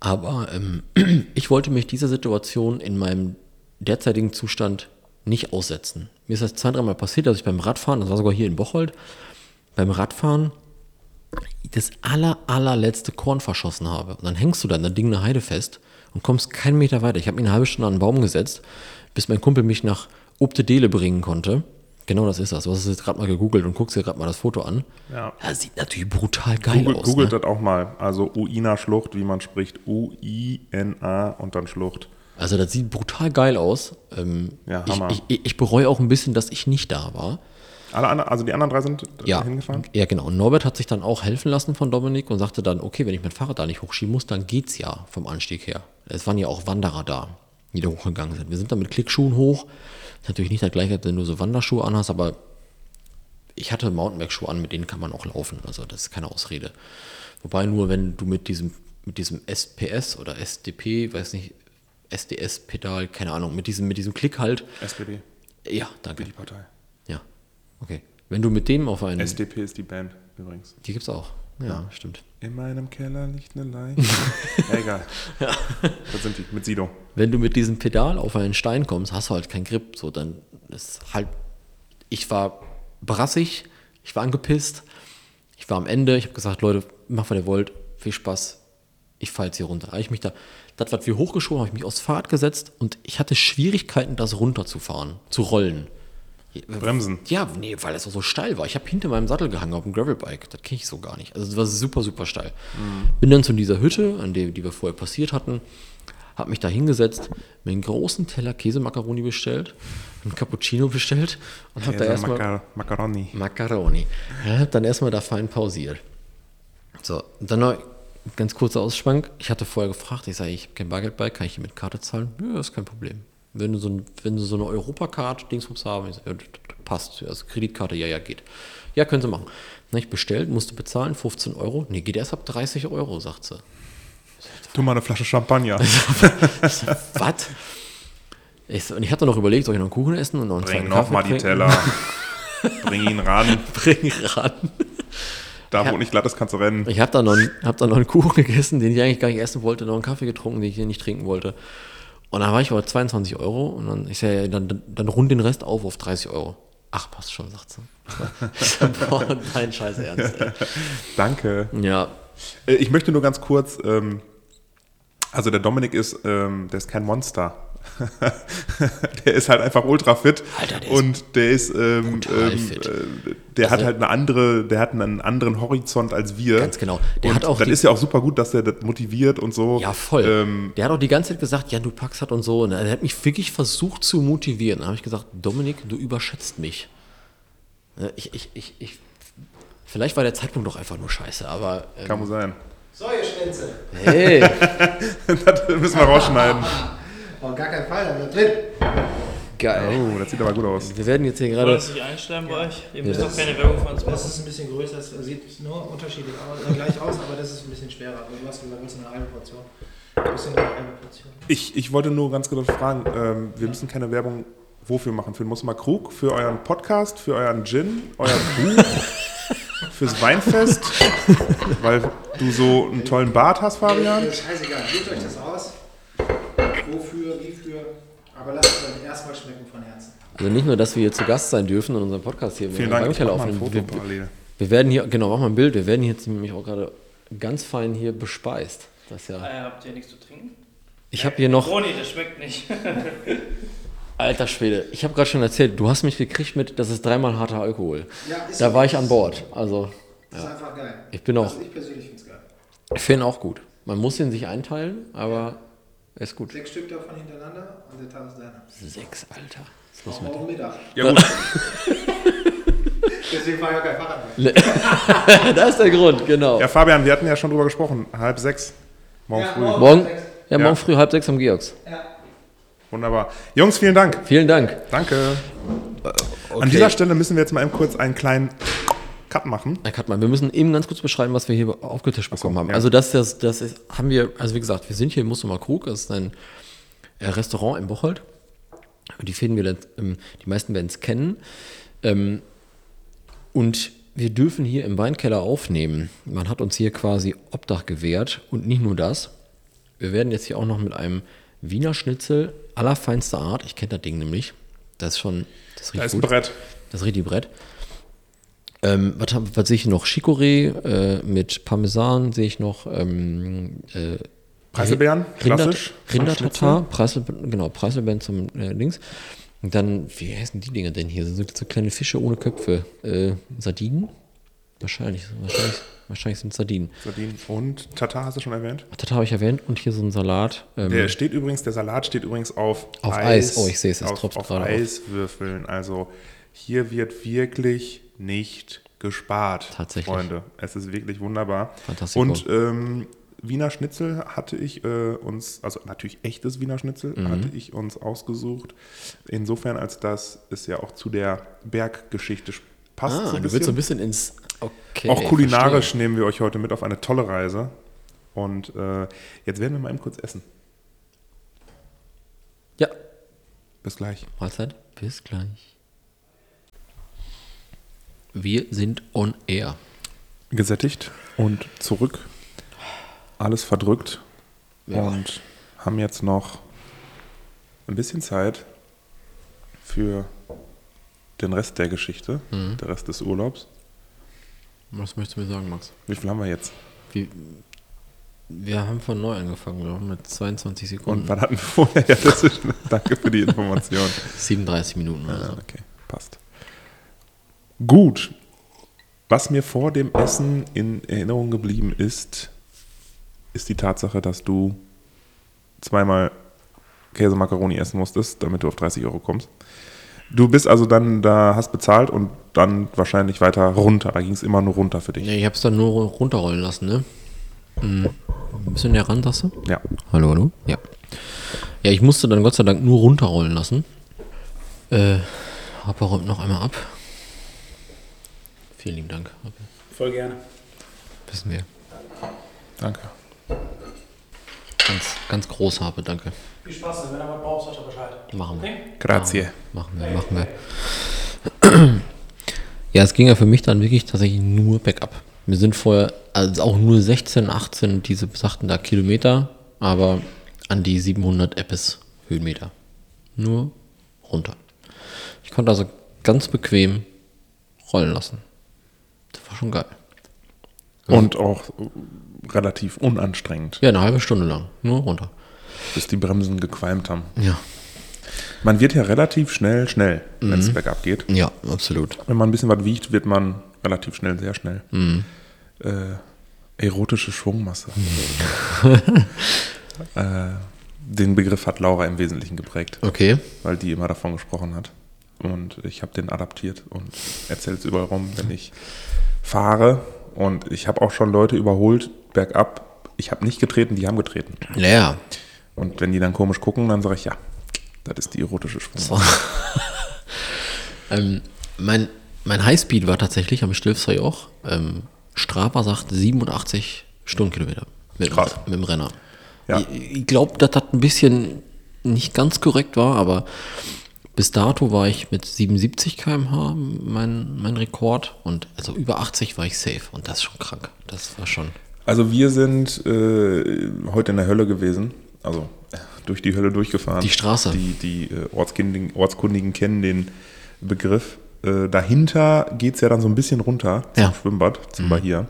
Speaker 2: aber ähm, ich wollte mich dieser Situation in meinem derzeitigen Zustand nicht aussetzen. Mir ist das zwei, dreimal passiert, dass ich beim Radfahren, das war sogar hier in Bocholt, beim Radfahren das aller, allerletzte Korn verschossen habe. Und dann hängst du da in der Ding eine Heide fest und kommst keinen Meter weiter. Ich habe mich eine halbe Stunde an einen Baum gesetzt, bis mein Kumpel mich nach Obtedele bringen konnte. Genau das ist das. Du hast es jetzt gerade mal gegoogelt und guckst dir gerade mal das Foto an.
Speaker 1: Ja.
Speaker 2: Das sieht natürlich brutal geil
Speaker 1: Google,
Speaker 2: aus.
Speaker 1: googelt
Speaker 2: ne?
Speaker 1: das auch mal. Also Uina-Schlucht, wie man spricht. U-I-N-A und dann Schlucht.
Speaker 2: Also das sieht brutal geil aus. Ähm,
Speaker 1: Ja,
Speaker 2: ich,
Speaker 1: Hammer.
Speaker 2: ich, ich, ich bereue auch ein bisschen, dass ich nicht da war.
Speaker 1: Alle also die anderen drei sind
Speaker 2: Ja,
Speaker 1: hingefahren?
Speaker 2: ja, genau. Und Norbert hat sich dann auch helfen lassen von Dominik und sagte dann, okay, wenn ich mein Fahrrad da nicht hochschieben muss, dann geht's ja vom Anstieg her. Es waren ja auch Wanderer da, die da hochgegangen sind. Wir sind dann mit Klickschuhen hoch. Ist natürlich nicht das gleiche, wenn du so Wanderschuhe anhast, aber ich hatte Mountainbike-Schuhe an, mit denen kann man auch laufen. Also das ist keine Ausrede. Wobei nur, wenn du mit diesem, mit diesem SPS oder SDP, weiß nicht, SDS-Pedal, keine Ahnung, mit diesem, mit diesem Klick halt.
Speaker 1: SPD,
Speaker 2: Ja, danke.
Speaker 1: wie die Partei.
Speaker 2: Ja, okay. Wenn du mit dem auf einen.
Speaker 1: SDP ist die Band übrigens.
Speaker 2: die gibt's auch. Ja, stimmt.
Speaker 1: In meinem Keller liegt eine Leiche. ja, egal. Das sind die, mit Sido.
Speaker 2: Wenn du mit diesem Pedal auf einen Stein kommst, hast du halt keinen Grip. So, dann ist halt. Ich war brassig, ich war angepisst, ich war am Ende. Ich habe gesagt, Leute, macht, was ihr wollt, viel Spaß. Ich fahre jetzt hier runter. Ich mich da, das, was wir hochgeschoben habe ich mich aufs Fahrrad gesetzt und ich hatte Schwierigkeiten, das runterzufahren, zu rollen.
Speaker 1: Bremsen.
Speaker 2: Ja, nee, weil das auch so steil war. Ich habe hinter meinem Sattel gehangen auf dem Gravelbike. Das kenne ich so gar nicht. Also das war super, super steil. Bin dann zu dieser Hütte, an der die wir vorher passiert hatten, habe mich da hingesetzt, mir einen großen Teller Käsemakaroni bestellt, einen Cappuccino bestellt und habe da erstmal
Speaker 1: Macar Macaroni.
Speaker 2: Macaroni. Ja, hab dann erstmal da fein pausiert. So, dann ganz kurzer Ausschwank. Ich hatte vorher gefragt, ich sage, ich habe kein Bargeld bei, kann ich hier mit Karte zahlen? Ja, ist kein Problem. Wenn du so, ein, wenn du so eine Europacard Dingsbums haben, ich sag, ja, das passt. Also Kreditkarte, ja, ja, geht. Ja, können sie machen. Na, ich bestellt, musste bezahlen, 15 Euro. Nee, geht erst ab 30 Euro, sagt sie.
Speaker 1: Tu mal eine Flasche Champagner.
Speaker 2: Was? Ich, und ich hatte noch überlegt, soll ich noch einen Kuchen essen und noch einen
Speaker 1: Bring noch mal die
Speaker 2: trinken?
Speaker 1: Teller. Bring ihn ran.
Speaker 2: Bring ran.
Speaker 1: Da,
Speaker 2: Ja.
Speaker 1: wo nicht glatt ist, kannst du rennen.
Speaker 2: Ich habe da, noch einen- hab da noch einen Kuchen gegessen, den ich eigentlich gar nicht essen wollte, noch einen Kaffee getrunken, den ich hier nicht trinken wollte. Und dann war ich aber 22 Euro und dann, ich sage, dann, dann, dann rund den Rest auf auf 30 Euro. Ach, passt schon, sagt sie. Boah, dein Scheiß Ernst. Ey.
Speaker 1: Danke.
Speaker 2: Ja,
Speaker 1: Äh, Ich möchte nur ganz kurz, ähm, also der Dominik ist, ähm, der ist kein Monster. der ist halt einfach ultra fit
Speaker 2: Alter, der ist
Speaker 1: und der ist, ähm, ähm, äh, der hat
Speaker 2: Also-
Speaker 1: halt eine andere, der hat einen anderen Horizont als wir.
Speaker 2: Ganz genau. Der
Speaker 1: und
Speaker 2: hat auch
Speaker 1: das
Speaker 2: die-
Speaker 1: ist ja auch super gut, dass er das motiviert und so.
Speaker 2: ja, voll.
Speaker 1: Ähm,
Speaker 2: der hat auch die ganze Zeit gesagt, ja, du packst das und so. Und er hat mich wirklich versucht zu motivieren. Dann habe ich gesagt, Dominik, du überschätzt mich. Ja, Ich, ich, ich, ich, vielleicht war der Zeitpunkt doch einfach nur scheiße, aber ähm,
Speaker 1: kann wohl sein.
Speaker 3: So, ihr Schwänze.
Speaker 2: hey,
Speaker 1: das müssen wir rausschneiden.
Speaker 3: Auf gar keinen Fall, da bleibt drin.
Speaker 2: geil.
Speaker 1: Oh, das sieht aber gut aus.
Speaker 2: Wir werden jetzt hier gerade
Speaker 4: wir das nicht einstellen bei euch? Ihr müsst
Speaker 2: Ja.
Speaker 4: doch keine Werbung von uns
Speaker 3: Das
Speaker 4: machen.
Speaker 3: ist ein bisschen größer, das sieht nur unterschiedlich aus, äh, gleich aus, aber das ist ein bisschen schwerer. Aber du hast gesagt, das ist eine halbe Portion. Das.
Speaker 1: Ich, ich wollte nur ganz kurz fragen, ähm, wir müssen keine Werbung wofür machen? Für den Musma Krug, für euren Podcast, für euren Gin, euer Buch, fürs Weinfest, weil du so einen tollen Bart hast, Fabian.
Speaker 3: Das ist scheißegal, sucht euch das aus. Wie für. Aber lasst es dann erstmal schmecken von Herzen.
Speaker 2: Also nicht nur, dass wir hier zu Gast sein dürfen und unseren Podcast hier
Speaker 1: Vielen Dank, ich ein. Foto
Speaker 2: Wir,
Speaker 1: parallel.
Speaker 2: wir werden hier, genau, mach mal ein Bild, wir werden hier jetzt nämlich auch gerade ganz fein hier bespeist. Das ja,
Speaker 4: Äh, habt ihr nichts zu trinken?
Speaker 2: ich habe hier noch,
Speaker 4: Oh nee, das schmeckt nicht.
Speaker 2: alter Schwede, ich habe gerade schon erzählt, du hast mich gekriegt mit, das ist dreimal harter Alkohol.
Speaker 3: Ja, ist
Speaker 2: Da
Speaker 3: so.
Speaker 2: war ich an Bord. Also,
Speaker 3: Das ist einfach geil.
Speaker 2: Ich bin auch-
Speaker 3: Also ich persönlich finde es geil.
Speaker 2: ich finde ihn auch gut. Man muss ihn sich einteilen, aber er ist gut.
Speaker 3: Sechs Stück davon hintereinander und der Tag ist deiner.
Speaker 2: Sechs, Alter. Was ist los
Speaker 3: Auch
Speaker 2: mit
Speaker 3: am Mittag.
Speaker 1: Ja gut,
Speaker 3: Deswegen fahre ich auch kein Fahrrad mehr.
Speaker 2: Das ist der Grund, genau.
Speaker 1: ja Fabian, wir hatten ja schon drüber gesprochen, halb sechs, morgen
Speaker 3: Ja,
Speaker 1: früh.
Speaker 3: morgen.
Speaker 2: Morgen, ja, morgen
Speaker 1: Ja.
Speaker 2: früh halb sechs am Georgs.
Speaker 3: Ja.
Speaker 1: Wunderbar. Jungs, vielen Dank.
Speaker 2: Vielen Dank.
Speaker 1: Danke. An dieser Stelle müssen wir jetzt mal eben kurz einen kleinen Cut machen.
Speaker 2: Herr Kattmann, wir müssen eben ganz kurz beschreiben, was wir hier aufgetischt bekommen haben.
Speaker 1: ja.
Speaker 2: Also das, das, das ist, haben wir, also wie gesagt, wir sind hier im Mustermal Krug, das ist ein äh, Restaurant in Bocholt. Die finden wir, ähm, die meisten werden es kennen. Ähm, und wir dürfen hier im Weinkeller aufnehmen. Man hat uns hier quasi Obdach gewährt und nicht nur das. Wir werden jetzt hier auch noch mit einem Wiener Schnitzel allerfeinster Art, ich kenne das Ding nämlich, das ist schon, das
Speaker 1: Da
Speaker 2: riecht
Speaker 1: ist ein
Speaker 2: gut.
Speaker 1: Brett.
Speaker 2: Das richtig Brett. Ähm, was, was sehe ich noch? Chicorée äh, mit Parmesan sehe ich noch. Ähm, äh,
Speaker 1: Preiselbeeren, klassisch.
Speaker 2: Rinder-Tatar, Preisel, genau, Preiselbeeren zum äh, Links. Und dann, wie heißen die Dinger denn hier? So, so kleine Fische ohne Köpfe. Äh, Sardinen? Wahrscheinlich, wahrscheinlich, wahrscheinlich sind es Sardinen.
Speaker 1: Sardinen und Tatar hast du schon erwähnt.
Speaker 2: Tatar habe ich erwähnt und hier so ein Salat. Ähm,
Speaker 1: Der steht übrigens, der Salat steht übrigens auf,
Speaker 2: Auf Eis. Oh, ich sehe es, es
Speaker 1: auf,
Speaker 2: tropft
Speaker 1: auf
Speaker 2: gerade auf.
Speaker 1: Eiswürfeln. Also hier wird wirklich nicht gespart,
Speaker 2: Tatsächlich.
Speaker 1: Freunde. Es ist wirklich wunderbar.
Speaker 2: Fantastico.
Speaker 1: Und ähm, Wiener Schnitzel hatte ich äh, uns, also natürlich echtes Wiener Schnitzel,
Speaker 2: Mhm.
Speaker 1: hatte ich uns ausgesucht. Insofern, als dass es ja auch zu der Berggeschichte passt
Speaker 2: Ah,
Speaker 1: so ein
Speaker 2: du willst so ein bisschen ins. Okay.
Speaker 1: Auch kulinarisch
Speaker 2: verstehe.
Speaker 1: nehmen wir euch heute mit auf eine tolle Reise. Und äh, jetzt werden wir mal eben kurz essen.
Speaker 2: Ja,
Speaker 1: Bis gleich.
Speaker 2: Mahlzeit. Bis gleich. Wir sind on air.
Speaker 1: Gesättigt und zurück. Alles verdrückt.
Speaker 2: Ja.
Speaker 1: Und haben jetzt noch ein bisschen Zeit für den Rest der Geschichte,
Speaker 2: Mhm.
Speaker 1: der Rest des Urlaubs.
Speaker 2: Was möchtest du mir sagen, Max?
Speaker 1: Wie viel haben wir jetzt?
Speaker 2: Wie, wir haben von neu angefangen, wir haben mit 22
Speaker 1: Und
Speaker 2: Sekunden.
Speaker 1: wann hatten wir vorher? Ja, das ist, danke für die Information.
Speaker 2: 37 Minuten oder
Speaker 1: Ja,
Speaker 2: so.
Speaker 1: okay, passt. Gut. Was mir vor dem Essen in Erinnerung geblieben ist, ist die Tatsache, dass du zweimal Käsemakaroni essen musstest, damit du auf 30 Euro kommst. Du bist also dann da, hast bezahlt und dann wahrscheinlich weiter runter. Da ging es immer nur runter für dich.
Speaker 2: Ja, ich habe es dann nur runterrollen lassen, ne? Mhm. Ein bisschen näher ran, sagst du?
Speaker 1: Ja.
Speaker 2: Hallo, hallo? Ja. Ja, ich musste dann Gott sei Dank nur runterrollen lassen. Äh, Hopper räumt noch einmal ab. Vielen lieben Dank. Hoppe.
Speaker 3: Voll gerne.
Speaker 2: Wissen wir.
Speaker 1: Danke.
Speaker 2: Ganz, ganz groß habe, danke.
Speaker 3: Viel Spaß, wenn du was brauchst, sag Bescheid.
Speaker 2: Machen wir.
Speaker 3: Okay?
Speaker 1: Grazie.
Speaker 2: Machen wir, machen wir. Ja, es ging ja für mich dann wirklich tatsächlich nur bergab. Wir sind vorher, also auch nur 16, 18, diese besagten da Kilometer, aber an die 700 Eppes Höhenmeter. Nur runter. Ich konnte also ganz bequem rollen lassen. Das war schon geil.
Speaker 1: Und auch relativ unanstrengend,
Speaker 2: Ja, eine halbe Stunde lang. Nur runter.
Speaker 1: bis die Bremsen gequalmt haben.
Speaker 2: Ja.
Speaker 1: Man wird ja relativ schnell schnell, wenn es
Speaker 2: Mhm.
Speaker 1: bergab geht.
Speaker 2: Ja, absolut.
Speaker 1: Wenn man ein bisschen was wiegt, wird man relativ schnell, sehr schnell.
Speaker 2: Mhm.
Speaker 1: Äh, erotische Schwungmasse. äh, den Begriff hat Laura im Wesentlichen geprägt,
Speaker 2: Okay.
Speaker 1: weil die immer davon gesprochen hat. Und ich habe den adaptiert und erzähle es überall rum, wenn ich fahre. Und ich habe auch schon Leute überholt, bergab. Ich habe nicht getreten, die haben getreten.
Speaker 2: Ja.
Speaker 1: Und wenn die dann komisch gucken, dann sage ich, ja, das ist die erotische Schwungmasse.
Speaker 2: Ähm, mein, mein Highspeed war tatsächlich am Stilfsee auch. Ähm, Strava sagt 87 Stundenkilometer mit, dem-
Speaker 1: Krass.
Speaker 2: mit dem Renner.
Speaker 1: Ja.
Speaker 2: Ich, ich glaube, dass das ein bisschen nicht ganz korrekt war, aber bis dato war ich mit 77 km/h mein, mein Rekord und also über 80 war ich safe und das ist schon krank. Das war schon.
Speaker 1: Also wir sind äh, heute in der Hölle gewesen, also äh, durch die Hölle durchgefahren.
Speaker 2: Die Straße.
Speaker 1: Die, die äh, Ortskundigen, Ortskundigen kennen den Begriff. Äh, dahinter geht es ja dann so ein bisschen runter zum
Speaker 2: Ja. Mhm.
Speaker 1: Schwimmbad, zum Bahia.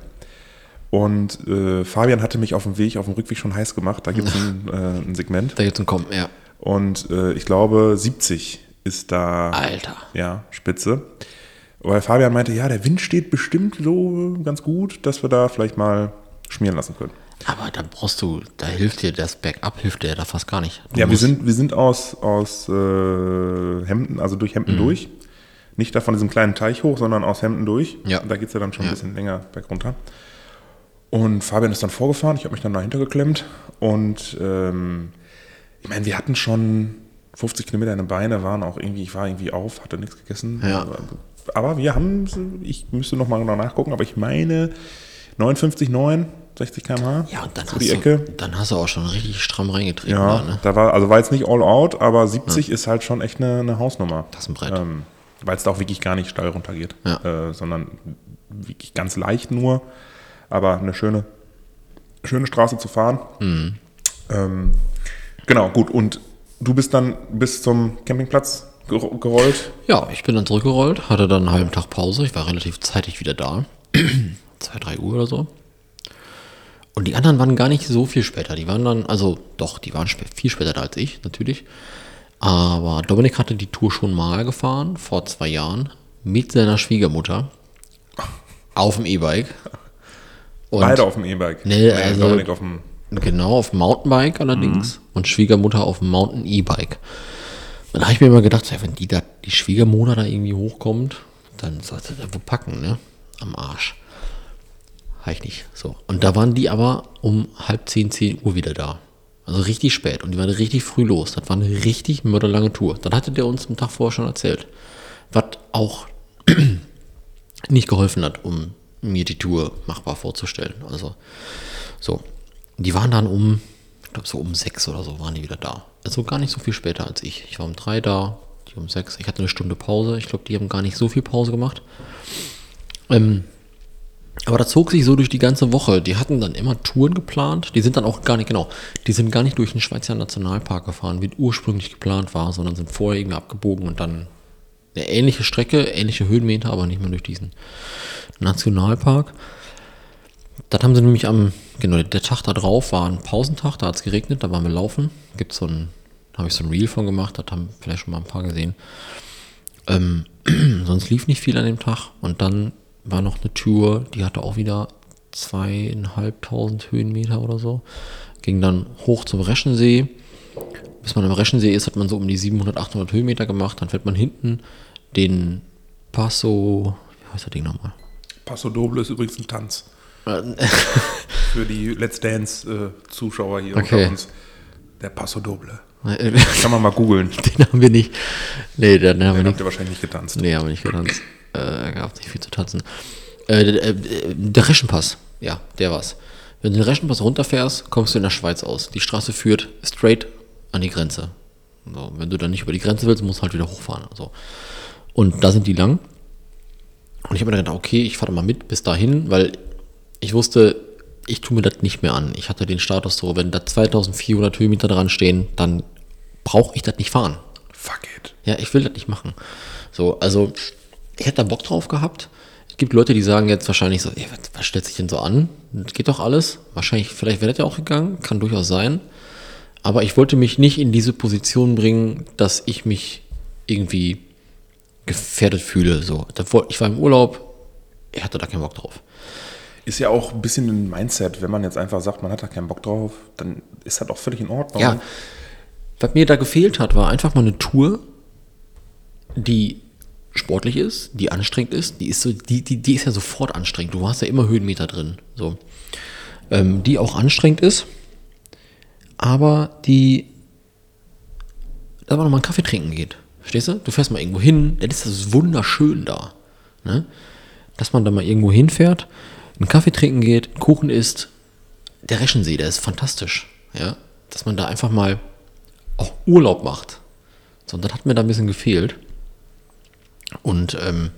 Speaker 1: Und äh, Fabian hatte mich auf dem Weg, auf dem Rückweg schon heiß gemacht. Da gibt es ein, äh, ein Segment.
Speaker 2: Da jetzt ein Kommen, ja.
Speaker 1: Und äh, ich glaube, 70 ist da
Speaker 2: Alter.
Speaker 1: ja, Spitze. Weil Fabian meinte, ja, der Wind steht bestimmt so ganz gut, dass wir da vielleicht mal schmieren lassen können.
Speaker 2: Aber da brauchst du, da hilft dir das Bergab, hilft dir da fast gar nicht. Du
Speaker 1: Ja, wir sind, wir sind aus, aus äh, Hemden, also durch
Speaker 2: Mhm.
Speaker 1: Hemden durch. Nicht da von diesem kleinen Teich hoch, sondern aus Hemden durch.
Speaker 2: Ja.
Speaker 1: Da geht es ja dann schon
Speaker 2: Ja.
Speaker 1: ein bisschen länger bergunter. Und Fabian ist dann vorgefahren, ich habe mich dann dahinter geklemmt. Und ähm, ich meine, wir hatten schon 50 Kilometer in den Beine, waren auch irgendwie, ich war irgendwie auf, hatte nichts gegessen.
Speaker 2: Ja.
Speaker 1: Aber, aber wir haben, ich müsste noch mal genau nachgucken, aber ich meine 59,9, 60 km/h.
Speaker 2: Ja, und dann hast,
Speaker 1: die
Speaker 2: du,
Speaker 1: Ecke.
Speaker 2: dann hast du auch schon richtig stramm reingetreten.
Speaker 1: Ja,
Speaker 2: Da, ne?
Speaker 1: da war, also war jetzt nicht all out, aber 70 ist halt schon echt eine, eine Hausnummer.
Speaker 2: Das ist ein Brett.
Speaker 1: Ähm, Weil es da auch wirklich gar nicht steil runtergeht,
Speaker 2: Ja.
Speaker 1: äh, sondern wirklich ganz leicht nur, aber eine schöne, schöne Straße zu fahren.
Speaker 2: Mhm.
Speaker 1: Ähm, genau, gut. Und du bist dann bis zum Campingplatz ger- gerollt.
Speaker 2: Ja, ich bin dann zurückgerollt, hatte dann einen halben Tag Pause. Ich war relativ zeitig wieder da. 2, 3 Uhr oder so. Und die anderen waren gar nicht so viel später. Die waren dann, also doch, die waren viel später da als ich, natürlich. Aber Dominik hatte die Tour schon mal gefahren, vor zwei Jahren, mit seiner Schwiegermutter. Auf dem E-Bike.
Speaker 1: Beide auf dem E-Bike.
Speaker 2: Nee, also-
Speaker 1: Dominik auf dem.
Speaker 2: Genau, auf dem Mountainbike allerdings und Schwiegermutter auf dem Mountain E-Bike. Dann habe ich mir immer gedacht, ja, wenn die da, die Schwiegermutter da irgendwie hochkommt, dann sollte der wo packen, ne? Am Arsch. Habe ich nicht. So. Und da waren die aber um halb zehn, zehn Uhr wieder da. Also richtig spät. Und die waren richtig früh los. Das war eine richtig mörderlange Tour. Dann hatte der uns einen Tag vorher schon erzählt. Was auch nicht geholfen hat, um mir die Tour machbar vorzustellen. Also so, die waren dann um, ich glaube so um sechs oder so waren die wieder da. Also gar nicht so viel später als ich. Ich war um drei da, die um sechs. Ich hatte eine Stunde Pause. Ich glaube, die haben gar nicht so viel Pause gemacht. Ähm, aber das zog sich so durch die ganze Woche. Die hatten dann immer Touren geplant. Die sind dann auch gar nicht, genau, die sind gar nicht durch den Schweizer Nationalpark gefahren, wie ursprünglich geplant war, sondern sind vorher irgendwie abgebogen und dann eine ähnliche Strecke, ähnliche Höhenmeter, aber nicht mehr durch diesen Nationalpark. Das haben sie nämlich am, genau, der Tag da drauf war ein Pausentag, da hat es geregnet, da waren wir laufen. Gibt so ein, habe ich so ein Reel von gemacht, das haben vielleicht schon mal ein paar gesehen. Ähm, sonst lief nicht viel an dem Tag und dann war noch eine Tour, die hatte auch wieder zweieinhalbtausend Höhenmeter oder so. Ging dann hoch zum Reschensee. Bis man am Reschensee ist, hat man so um die 700, 800 Höhenmeter gemacht. Dann fährt man hinten den Passo, wie heißt das Ding nochmal?
Speaker 1: Passo Doble ist übrigens ein Tanz. Für die Let's Dance-Zuschauer hier
Speaker 2: Okay.
Speaker 1: unter uns. Der Passo Doble.
Speaker 2: den
Speaker 1: Kann man mal googeln.
Speaker 2: haben wir nicht. Nee, den haben wir
Speaker 1: Den
Speaker 2: nicht.
Speaker 1: habt ihr wahrscheinlich nicht getanzt.
Speaker 2: Nee, haben wir nicht getanzt. Äh, gab nicht viel zu tanzen. Äh, der, äh, der Reschenpass, ja, der war's. Wenn du den Reschenpass runterfährst, kommst du in der Schweiz aus. Die Straße führt straight an die Grenze. So, wenn du dann nicht über die Grenze willst, musst du halt wieder hochfahren. So. Und da sind die lang. Und ich habe mir gedacht, okay, ich fahre mal mit bis dahin, weil ich wusste, ich tue mir das nicht mehr an. Ich hatte den Status so, wenn da 2400 Höhenmeter dran stehen, dann brauche ich das nicht fahren.
Speaker 1: Fuck it.
Speaker 2: Ja, ich will das nicht machen. So, also, ich hätte da Bock drauf gehabt. Es gibt Leute, die sagen jetzt wahrscheinlich so, ey, was, was stellt sich denn so an? Das geht doch alles. Wahrscheinlich, vielleicht wäre das ja auch gegangen, kann durchaus sein. Aber ich wollte mich nicht in diese Position bringen, dass ich mich irgendwie gefährdet fühle. So, ich war im Urlaub, ich hatte da keinen Bock drauf.
Speaker 1: Ist ja auch ein bisschen ein Mindset, wenn man jetzt einfach sagt, man hat da keinen Bock drauf, dann ist das auch völlig in Ordnung.
Speaker 2: Ja, was mir da gefehlt hat, war einfach mal eine Tour, die sportlich ist, die anstrengend ist. Die ist so, die, die, die ist ja sofort anstrengend. Du hast ja immer Höhenmeter drin. So. Ähm, die auch anstrengend ist, aber die da man noch mal einen Kaffee trinken geht. Verstehst du? Du fährst mal irgendwo hin, dann ist das wunderschön da. Ne? Dass man da mal irgendwo hinfährt, einen Kaffee trinken geht, einen Kuchen isst. Der Reschensee, der ist fantastisch. Ja? Dass man da einfach mal auch Urlaub macht. So, und das hat mir da ein bisschen gefehlt. Und ähm,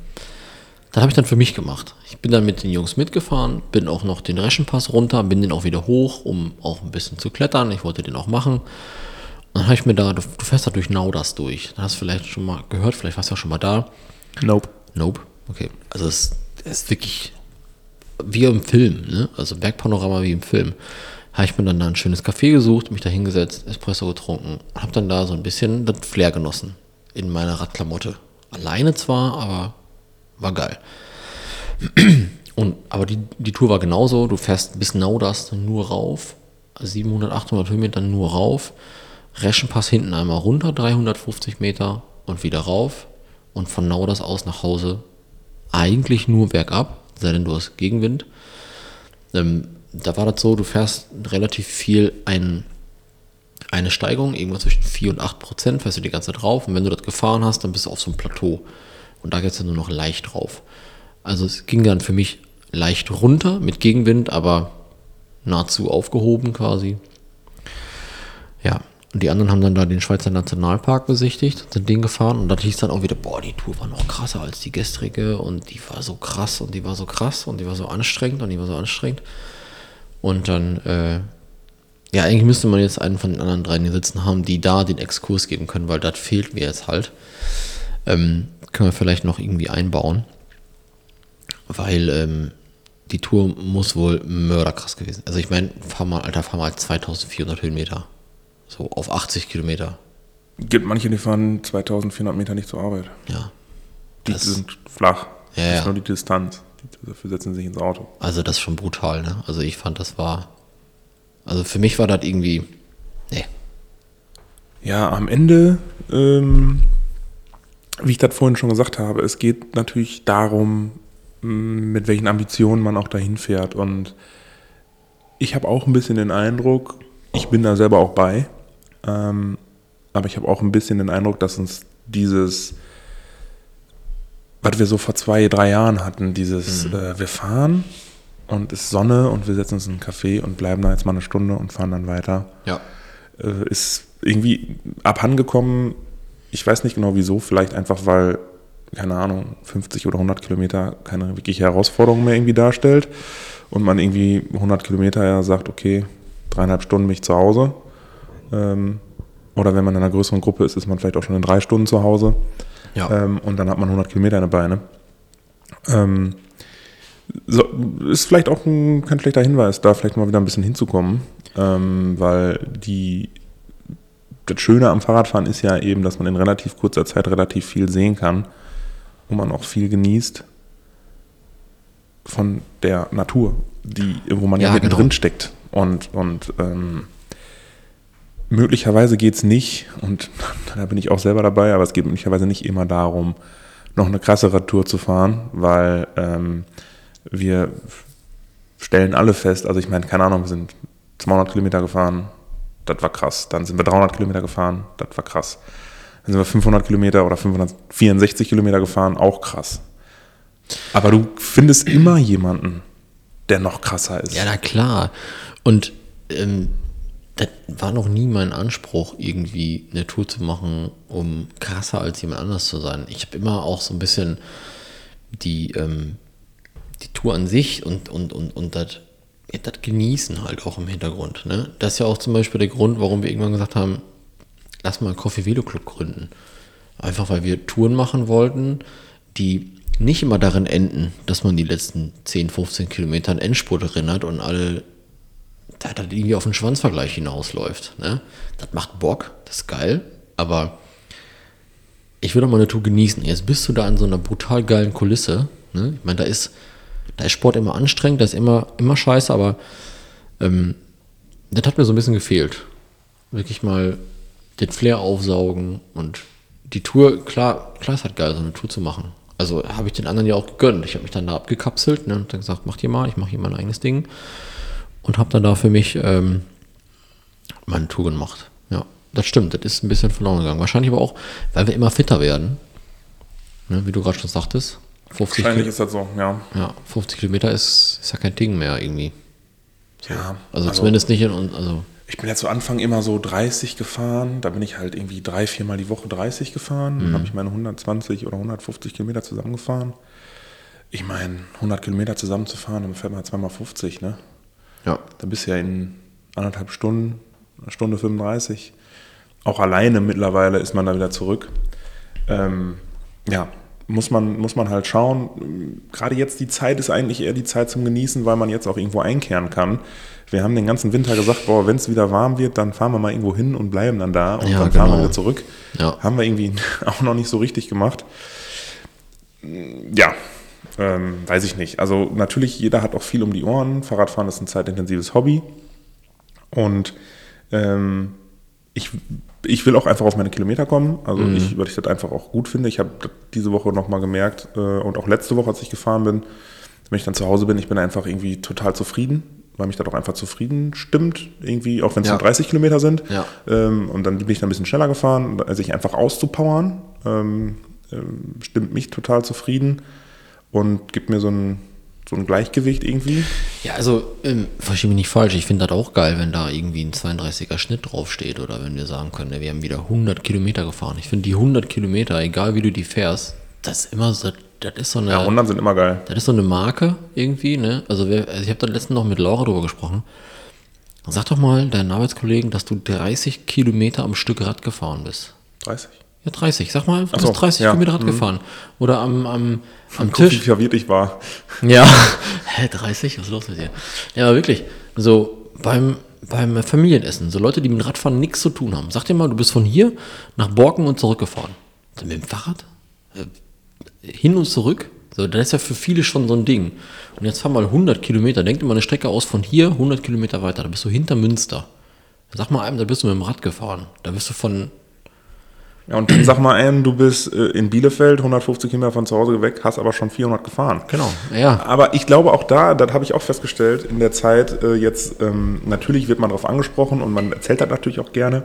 Speaker 2: das habe ich dann für mich gemacht. Ich bin dann mit den Jungs mitgefahren, bin auch noch den Reschenpass runter, bin den auch wieder hoch, um auch ein bisschen zu klettern. Ich wollte den auch machen. Und dann habe ich mir da, du, du fährst da durch Nauders durch. Da hast du vielleicht schon mal gehört, vielleicht warst du auch schon mal da.
Speaker 1: Nope.
Speaker 2: Nope. Okay. Also es, es ist wirklich wie im Film, ne? Also Bergpanorama wie im Film. Habe ich mir dann da ein schönes Café gesucht, mich da hingesetzt, Espresso getrunken habe dann da so ein bisschen das Flair genossen in meiner Radklamotte. Alleine zwar, aber war geil. Und, aber die, die Tour war genauso. Du fährst bis Nauders nur rauf, 700, 800 Höhenmeter nur rauf. Reschenpass hinten einmal runter, 350 Meter und wieder rauf. Und von Nauders aus nach Hause eigentlich nur bergab, sei denn du hast Gegenwind. Ähm, da war das so, du fährst relativ viel ein, eine Steigung, irgendwas zwischen 4 und 8 Prozent, fährst du die ganze Zeit drauf. Und wenn du das gefahren hast, dann bist du auf so einem Plateau. Und da geht es dann nur noch leicht drauf. Also es ging dann für mich leicht runter mit Gegenwind, aber nahezu aufgehoben quasi. Ja, und die anderen haben dann da den Schweizer Nationalpark besichtigt, sind den gefahren und da hieß dann auch wieder, boah, die Tour war noch krasser als die gestrige und die war so krass und die war so krass und die war so anstrengend und die war so anstrengend. Und dann, äh, ja, eigentlich müsste man jetzt einen von den anderen dreien hier sitzen haben, die da den Exkurs geben können, weil das fehlt mir jetzt halt. Ähm, können wir vielleicht noch irgendwie einbauen. Weil ähm, die Tour muss wohl mörderkrass gewesen. Also ich meine, fahr mal, Alter, fahr mal 2400 Höhenmeter. So auf 80 Kilometer.
Speaker 1: Gibt manche, die fahren 2400 Meter nicht zur Arbeit.
Speaker 2: Ja.
Speaker 1: Die sind flach.
Speaker 2: Ja,
Speaker 1: das ist nur die Distanz. Die, dafür setzen sie sich ins Auto.
Speaker 2: Also das ist schon brutal, ne? Also ich fand, das war. Also für mich war das irgendwie. Nee.
Speaker 1: Ja, am Ende, ähm, wie ich das vorhin schon gesagt habe, es geht natürlich darum, m, mit welchen Ambitionen man auch dahin fährt. Und ich habe auch ein bisschen den Eindruck, ich bin da selber auch bei, ähm, aber ich habe auch ein bisschen den Eindruck, dass uns dieses was wir so vor zwei, drei Jahren hatten, dieses, äh, wir fahren und es ist Sonne und wir setzen uns in einen Café und bleiben da jetzt mal eine Stunde und fahren dann weiter.
Speaker 2: Ja.
Speaker 1: Äh, ist irgendwie abhandengekommen. Ich weiß nicht genau wieso, vielleicht einfach, weil, keine Ahnung, 50 oder 100 Kilometer keine wirkliche Herausforderung mehr irgendwie darstellt und man irgendwie 100 Kilometer ja sagt, okay, dreieinhalb Stunden bin ich zu Hause. Ähm, oder wenn man in einer größeren Gruppe ist, ist man vielleicht auch schon in drei Stunden zu Hause.
Speaker 2: Ja.
Speaker 1: Ähm, und dann hat man 100 Kilometer in der Beine. Ähm, so, ist vielleicht auch ein, kein schlechter Hinweis, da vielleicht mal wieder ein bisschen hinzukommen, ähm, weil die, das Schöne am Fahrradfahren ist ja eben, dass man in relativ kurzer Zeit relativ viel sehen kann und man auch viel genießt von der Natur, die, wo man ja,
Speaker 2: Ja,
Speaker 1: mittendrin
Speaker 2: genau.
Speaker 1: steckt. Und, und ähm, möglicherweise geht es nicht, und da bin ich auch selber dabei, aber es geht möglicherweise nicht immer darum, noch eine krassere Tour zu fahren, weil ähm, wir stellen alle fest, also ich meine, keine Ahnung, wir sind 200 Kilometer gefahren, das war krass. Dann sind wir 300 Kilometer gefahren, das war krass. Dann sind wir 500 Kilometer oder 564 Kilometer gefahren, auch krass. Aber du findest immer jemanden, der noch krasser ist.
Speaker 2: Ja, na klar. Und ähm, das war noch nie mein Anspruch, irgendwie eine Tour zu machen, um krasser als jemand anders zu sein. Ich habe immer auch so ein bisschen die, ähm, die Tour an sich und, und, und, und das ja, Genießen halt auch im Hintergrund. Ne? Das ist ja auch zum Beispiel der Grund, warum wir irgendwann gesagt haben, lass mal einen Coffee Velo Club gründen. Einfach weil wir Touren machen wollten, die nicht immer darin enden, dass man die letzten 10, 15 Kilometer in Endspurt erinnert und alle da das irgendwie auf den Schwanzvergleich hinausläuft. Ne? Das macht Bock, das ist geil, aber ich will doch mal eine Tour genießen. Jetzt bist du da in so einer brutal geilen Kulisse. Ne? Ich meine, da ist, da ist Sport immer anstrengend, da ist immer, immer scheiße, aber ähm, das hat mir so ein bisschen gefehlt. Wirklich mal den Flair aufsaugen und die Tour, klar, klar ist halt geil, so eine Tour zu machen. Also habe ich den anderen ja auch gegönnt. Ich habe mich dann da abgekapselt ne, und dann gesagt, macht ihr mal, ich mache hier mein eigenes Ding. Und habe dann da für mich ähm, meine Tour gemacht. Ja, das stimmt, das ist ein bisschen verloren gegangen. Wahrscheinlich aber auch, weil wir immer fitter werden. Ne, wie du gerade schon sagtest. 50
Speaker 1: Wahrscheinlich
Speaker 2: Kil-
Speaker 1: ist das so, ja.
Speaker 2: ja, 50 Kilometer ist, ist ja kein Ding mehr irgendwie.
Speaker 1: ja
Speaker 2: Also, zumindest nicht in uns. Also,
Speaker 1: Ich bin ja zu Anfang immer so 30 gefahren. Da bin ich halt irgendwie drei, viermal die Woche 30 gefahren. Dann habe ich meine 120 oder 150 Kilometer zusammengefahren. Ich meine, 100 Kilometer zusammenzufahren, dann fährt man zweimal 50, ne?
Speaker 2: Ja.
Speaker 1: Da bist du ja in anderthalb Stunden, eine Stunde 35. Auch alleine mittlerweile ist man da wieder zurück. Ähm, ja, muss man, muss man halt schauen. Gerade jetzt die Zeit ist eigentlich eher die Zeit zum Genießen, weil man jetzt auch irgendwo einkehren kann. Wir haben den ganzen Winter gesagt, boah, wenn es wieder warm wird, dann fahren wir mal irgendwo hin und bleiben dann da und
Speaker 2: Ja,
Speaker 1: dann fahren wir
Speaker 2: genau.
Speaker 1: wieder zurück.
Speaker 2: Ja.
Speaker 1: Haben wir irgendwie auch noch nicht so richtig gemacht. Ja, ähm, weiß ich nicht. Also natürlich, jeder hat auch viel um die Ohren. Fahrradfahren ist ein zeitintensives Hobby. Und ähm, ich, ich will auch einfach auf meine Kilometer kommen. Also ich, weil ich das einfach auch gut finde. Ich habe diese Woche nochmal gemerkt äh, und auch letzte Woche, als ich gefahren bin, wenn ich dann zu Hause bin, ich bin einfach irgendwie total zufrieden, weil mich das auch einfach zufrieden stimmt, irgendwie, auch wenn es
Speaker 2: Ja.
Speaker 1: nur 30 Kilometer sind.
Speaker 2: Ja.
Speaker 1: Ähm, und dann bin ich dann ein bisschen schneller gefahren, also sich einfach auszupowern, ähm, ähm, stimmt mich total zufrieden und gibt mir so ein, so ein Gleichgewicht irgendwie.
Speaker 2: Ja, also, ähm, verstehe mich nicht falsch. Ich finde das auch geil, wenn da irgendwie ein 32er Schnitt draufsteht oder wenn wir sagen können, wir haben wieder 100 Kilometer gefahren. Ich finde die 100 Kilometer, egal wie du die fährst, das ist immer so, das ist so eine,
Speaker 1: Ja, 100 sind immer geil.
Speaker 2: das ist so eine Marke irgendwie, ne? Also, wer, also ich habe da letztens noch mit Laura drüber gesprochen. Sag doch mal deinen Arbeitskollegen, dass du 30 Kilometer am Stück Rad gefahren bist.
Speaker 1: 30.
Speaker 2: Ja, 30. Sag mal, du
Speaker 1: Ach so,
Speaker 2: bist 30
Speaker 1: ja.
Speaker 2: Kilometer Rad gefahren. Oder am, am, am
Speaker 1: Guck, wie
Speaker 2: Tisch.
Speaker 1: verwirrt ich war.
Speaker 2: Ja. Hä, 30? Was ist los mit dir? Ja, aber wirklich. So beim, beim Familienessen, so Leute, die mit Radfahren nichts zu tun haben. Sag dir mal, du bist von hier nach Borken und zurückgefahren. So, mit dem Fahrrad? Äh, Hin und zurück? So, das ist ja für viele schon so ein Ding. Und jetzt fahr mal 100 Kilometer. Denk dir mal eine Strecke aus von hier 100 Kilometer weiter. Da bist du hinter Münster. Sag mal einem, da bist du mit dem Rad gefahren. Da bist du von
Speaker 1: Ja, und dann sag mal einem, du bist äh, in Bielefeld, 150 Kilometer von zu Hause weg, hast aber schon 400 gefahren.
Speaker 2: Genau, ja.
Speaker 1: Aber ich glaube auch da, das habe ich auch festgestellt in der Zeit, äh, jetzt ähm, natürlich wird man darauf angesprochen und man erzählt das natürlich auch gerne.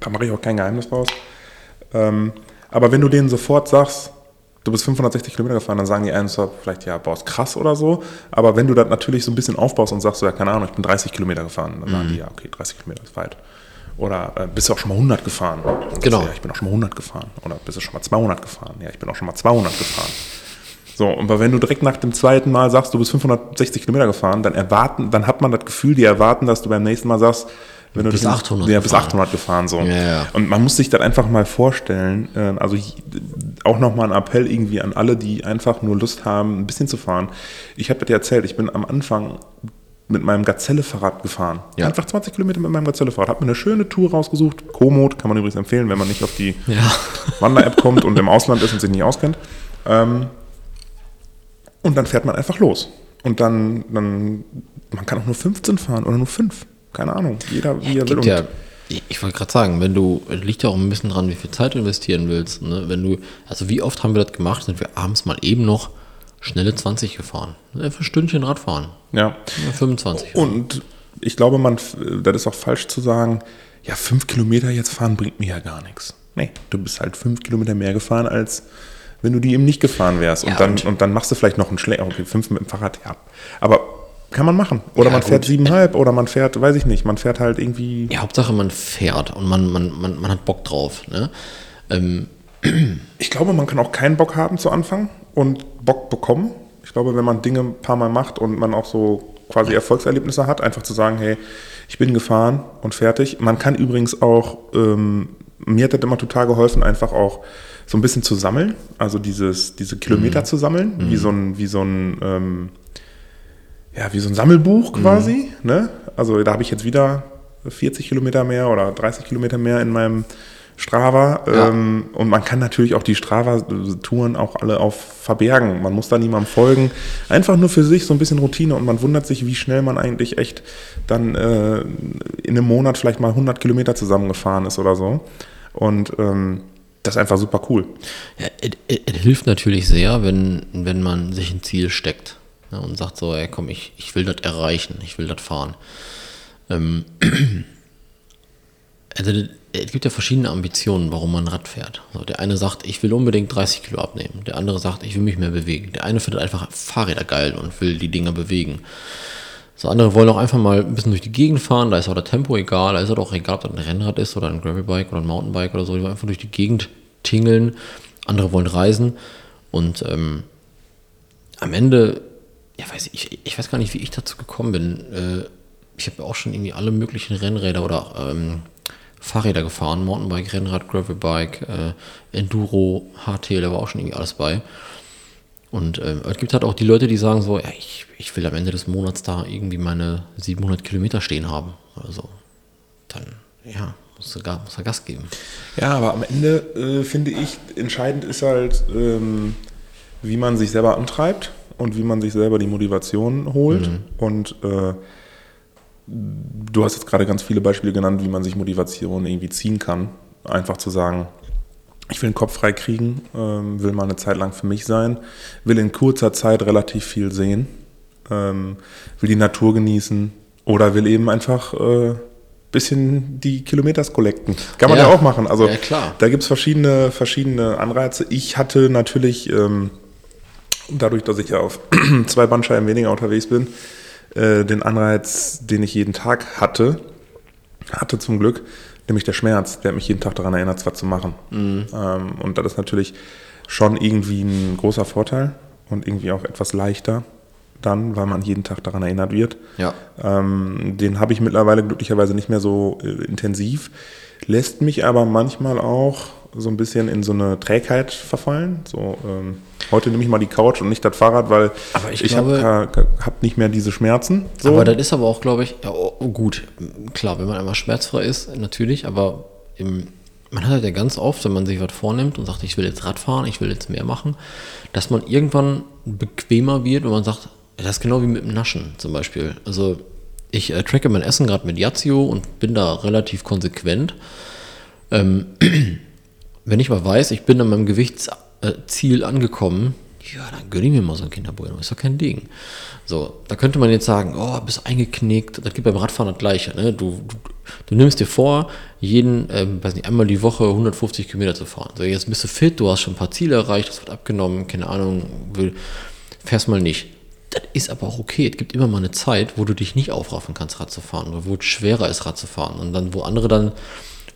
Speaker 1: Da mache ich auch kein Geheimnis draus. Ähm, aber wenn du denen sofort sagst, du bist 560 Kilometer gefahren, dann sagen die einen zwar vielleicht, ja, boah, ist krass oder so, aber wenn du das natürlich so ein bisschen aufbaust und sagst, so, ja, keine Ahnung, ich bin 30 Kilometer gefahren, dann sagen die, ja, okay, 30 Kilometer ist weit. Oder äh, bist du auch schon mal 100 gefahren? Und
Speaker 2: Genau.
Speaker 1: Ja, ich bin auch schon mal 100 gefahren. Oder bist du schon mal 200 gefahren? Ja, ich bin auch schon mal 200 gefahren. So, und wenn du direkt nach dem zweiten Mal sagst, du bist 560 Kilometer gefahren, dann erwarten, dann hat man das Gefühl, die erwarten, dass du beim nächsten Mal sagst, wenn du
Speaker 2: Bis
Speaker 1: dich-
Speaker 2: 800
Speaker 1: ja, bis
Speaker 2: gefahren.
Speaker 1: 800 gefahren so.
Speaker 2: Ja, ja.
Speaker 1: Und man muss sich das einfach mal vorstellen. äh, Also auch nochmal ein Appell irgendwie an alle, die einfach nur Lust haben, ein bisschen zu fahren. Ich habe das ja erzählt, ich bin am Anfang mit meinem Gazelle-Fahrrad gefahren.
Speaker 2: Ja.
Speaker 1: Einfach 20 Kilometer mit meinem Gazelle-Fahrrad. Habe mir eine schöne Tour rausgesucht. Komoot kann man übrigens empfehlen, wenn man nicht auf die
Speaker 2: Ja.
Speaker 1: Wander-App kommt und im Ausland ist und sich nicht auskennt. Ähm, und dann fährt man einfach los. Und dann, dann, man kann auch nur 15 fahren oder nur 5. Keine Ahnung. Jeder, wie er will.
Speaker 2: Ja, ich, ich wollte gerade sagen, wenn du, liegt ja auch ein bisschen dran, wie viel Zeit du investieren willst. Ne? Wenn du, also wie oft haben wir das gemacht, sind wir abends mal eben noch schnelle 20 gefahren. Einfach ein Stündchen Radfahren.
Speaker 1: ja.
Speaker 2: Ja, 25.
Speaker 1: Und ich glaube, man, das ist auch falsch zu sagen, ja, fünf Kilometer jetzt fahren bringt mir ja gar nichts. Nee, du bist halt fünf Kilometer mehr gefahren, als wenn du die eben nicht gefahren wärst. Und,
Speaker 2: Ja,
Speaker 1: dann,
Speaker 2: und-
Speaker 1: und, dann machst du vielleicht noch einen Schläger. Okay, fünf mit dem Fahrrad, ja. Aber kann man machen. Oder
Speaker 2: Ja,
Speaker 1: man fährt
Speaker 2: gut.
Speaker 1: siebeneinhalb oder man fährt, weiß ich nicht, man fährt halt irgendwie.
Speaker 2: Ja, Hauptsache man fährt und man, man, man, man hat Bock drauf. Ne? Ähm,
Speaker 1: Ich glaube, man kann auch keinen Bock haben zu Anfang und Bock bekommen. Ich glaube, wenn man Dinge ein paar Mal macht und man auch so quasi Erfolgserlebnisse hat, einfach zu sagen, hey, ich bin gefahren und fertig. Man kann übrigens auch, ähm, mir hat das immer total geholfen, einfach auch so ein bisschen zu sammeln, also dieses, diese Kilometer zu sammeln, wie so ein, wie so ein, ähm, ja, wie so ein Sammelbuch quasi. Ne? Also da habe ich jetzt wieder 40 Kilometer mehr oder 30 Kilometer mehr in meinem Strava.
Speaker 2: Ja.
Speaker 1: Ähm, und man kann natürlich auch die Strava-Touren auch alle auf verbergen. Man muss da niemandem folgen. Einfach nur für sich so ein bisschen Routine und man wundert sich, wie schnell man eigentlich echt dann äh, in einem Monat vielleicht mal 100 Kilometer zusammengefahren ist oder so. Und ähm, das ist einfach super cool.
Speaker 2: Ja, es, hilft natürlich sehr, wenn, wenn man sich ein Ziel steckt ne, und sagt so, ey, komm, ich, ich will das erreichen, ich will das fahren. Ähm, also es gibt ja verschiedene Ambitionen, warum man Rad fährt. So, der eine sagt, ich will unbedingt 30 Kilo abnehmen. Der andere sagt, ich will mich mehr bewegen. Der eine findet einfach Fahrräder geil und will die Dinger bewegen. So andere wollen auch einfach mal ein bisschen durch die Gegend fahren, da ist auch der Tempo egal, da ist auch egal, ob das ein Rennrad ist oder ein Gravelbike oder ein Mountainbike oder so, die wollen einfach durch die Gegend tingeln. Andere wollen reisen und ähm, am Ende, ja weiß ich, ich weiß gar nicht, wie ich dazu gekommen bin. Äh, ich habe auch schon irgendwie alle möglichen Rennräder oder ähm, Fahrräder gefahren, Mountainbike, Rennrad, Gravelbike, äh, Enduro, HT, da war auch schon irgendwie alles bei. Und ähm, es gibt halt auch die Leute, die sagen so, ja, ich, ich will am Ende des Monats da irgendwie meine 700 Kilometer stehen haben oder so. Dann, ja, musst du, gar, musst du Gas geben.
Speaker 1: Ja, aber am Ende äh, finde ich, entscheidend ist halt, ähm, wie man sich selber antreibt und wie man sich selber die Motivation holt. Und äh, du hast jetzt gerade ganz viele Beispiele genannt, wie man sich Motivation irgendwie ziehen kann. Einfach zu sagen, ich will den Kopf frei kriegen, ähm, will mal eine Zeit lang für mich sein, will in kurzer Zeit relativ viel sehen, ähm, will die Natur genießen oder will eben einfach äh, bisschen die Kilometers collecten. Kann man ja,
Speaker 2: Ja.
Speaker 1: auch machen. Also
Speaker 2: Ja, klar.
Speaker 1: da gibt es verschiedene, verschiedene Anreize. Ich hatte natürlich, ähm, dadurch, dass ich ja auf zwei Bandscheiben weniger unterwegs bin, äh, den Anreiz, den ich jeden Tag hatte, hatte zum Glück, nämlich der Schmerz, der hat mich jeden Tag daran erinnert, was zu machen. Ähm, und das ist natürlich schon irgendwie ein großer Vorteil und irgendwie auch etwas leichter dann, weil man jeden Tag daran erinnert wird.
Speaker 2: Ja.
Speaker 1: Ähm, den habe ich mittlerweile glücklicherweise nicht mehr so äh, intensiv, lässt mich aber manchmal auch so ein bisschen in so eine Trägheit verfallen. So, ähm, heute nehme ich mal die Couch und nicht das Fahrrad, weil
Speaker 2: Aber ich
Speaker 1: ich habe hab nicht mehr diese Schmerzen. So.
Speaker 2: Aber das ist aber auch, glaube ich, ja, oh, oh, gut, klar, wenn man einmal schmerzfrei ist, natürlich, aber im, man hat halt ja ganz oft, wenn man sich was vornimmt und sagt, ich will jetzt Rad fahren, ich will jetzt mehr machen, dass man irgendwann bequemer wird, wenn man sagt, das ist genau wie mit dem Naschen zum Beispiel. Also ich äh, tracke mein Essen gerade mit Yazio und bin da relativ konsequent. Ähm, wenn ich mal weiß, ich bin an meinem Gewichtsziel angekommen, Ja, dann gönn ich mir mal so ein Kinderbueno, ist doch kein Ding. So, da könnte man jetzt sagen, oh, bist eingeknickt. Das gibt beim Radfahren das Gleiche. Ne? Du, du, du nimmst dir vor, jeden, ähm, weiß nicht, einmal die Woche 150 Kilometer zu fahren. So, jetzt bist du fit, du hast schon ein paar Ziele erreicht, das wird abgenommen, keine Ahnung, will, fährst mal nicht. Das ist aber auch okay. Es gibt immer mal eine Zeit, wo du dich nicht aufraffen kannst, Rad zu fahren, oder wo es schwerer ist, Rad zu fahren. Und dann, wo andere dann,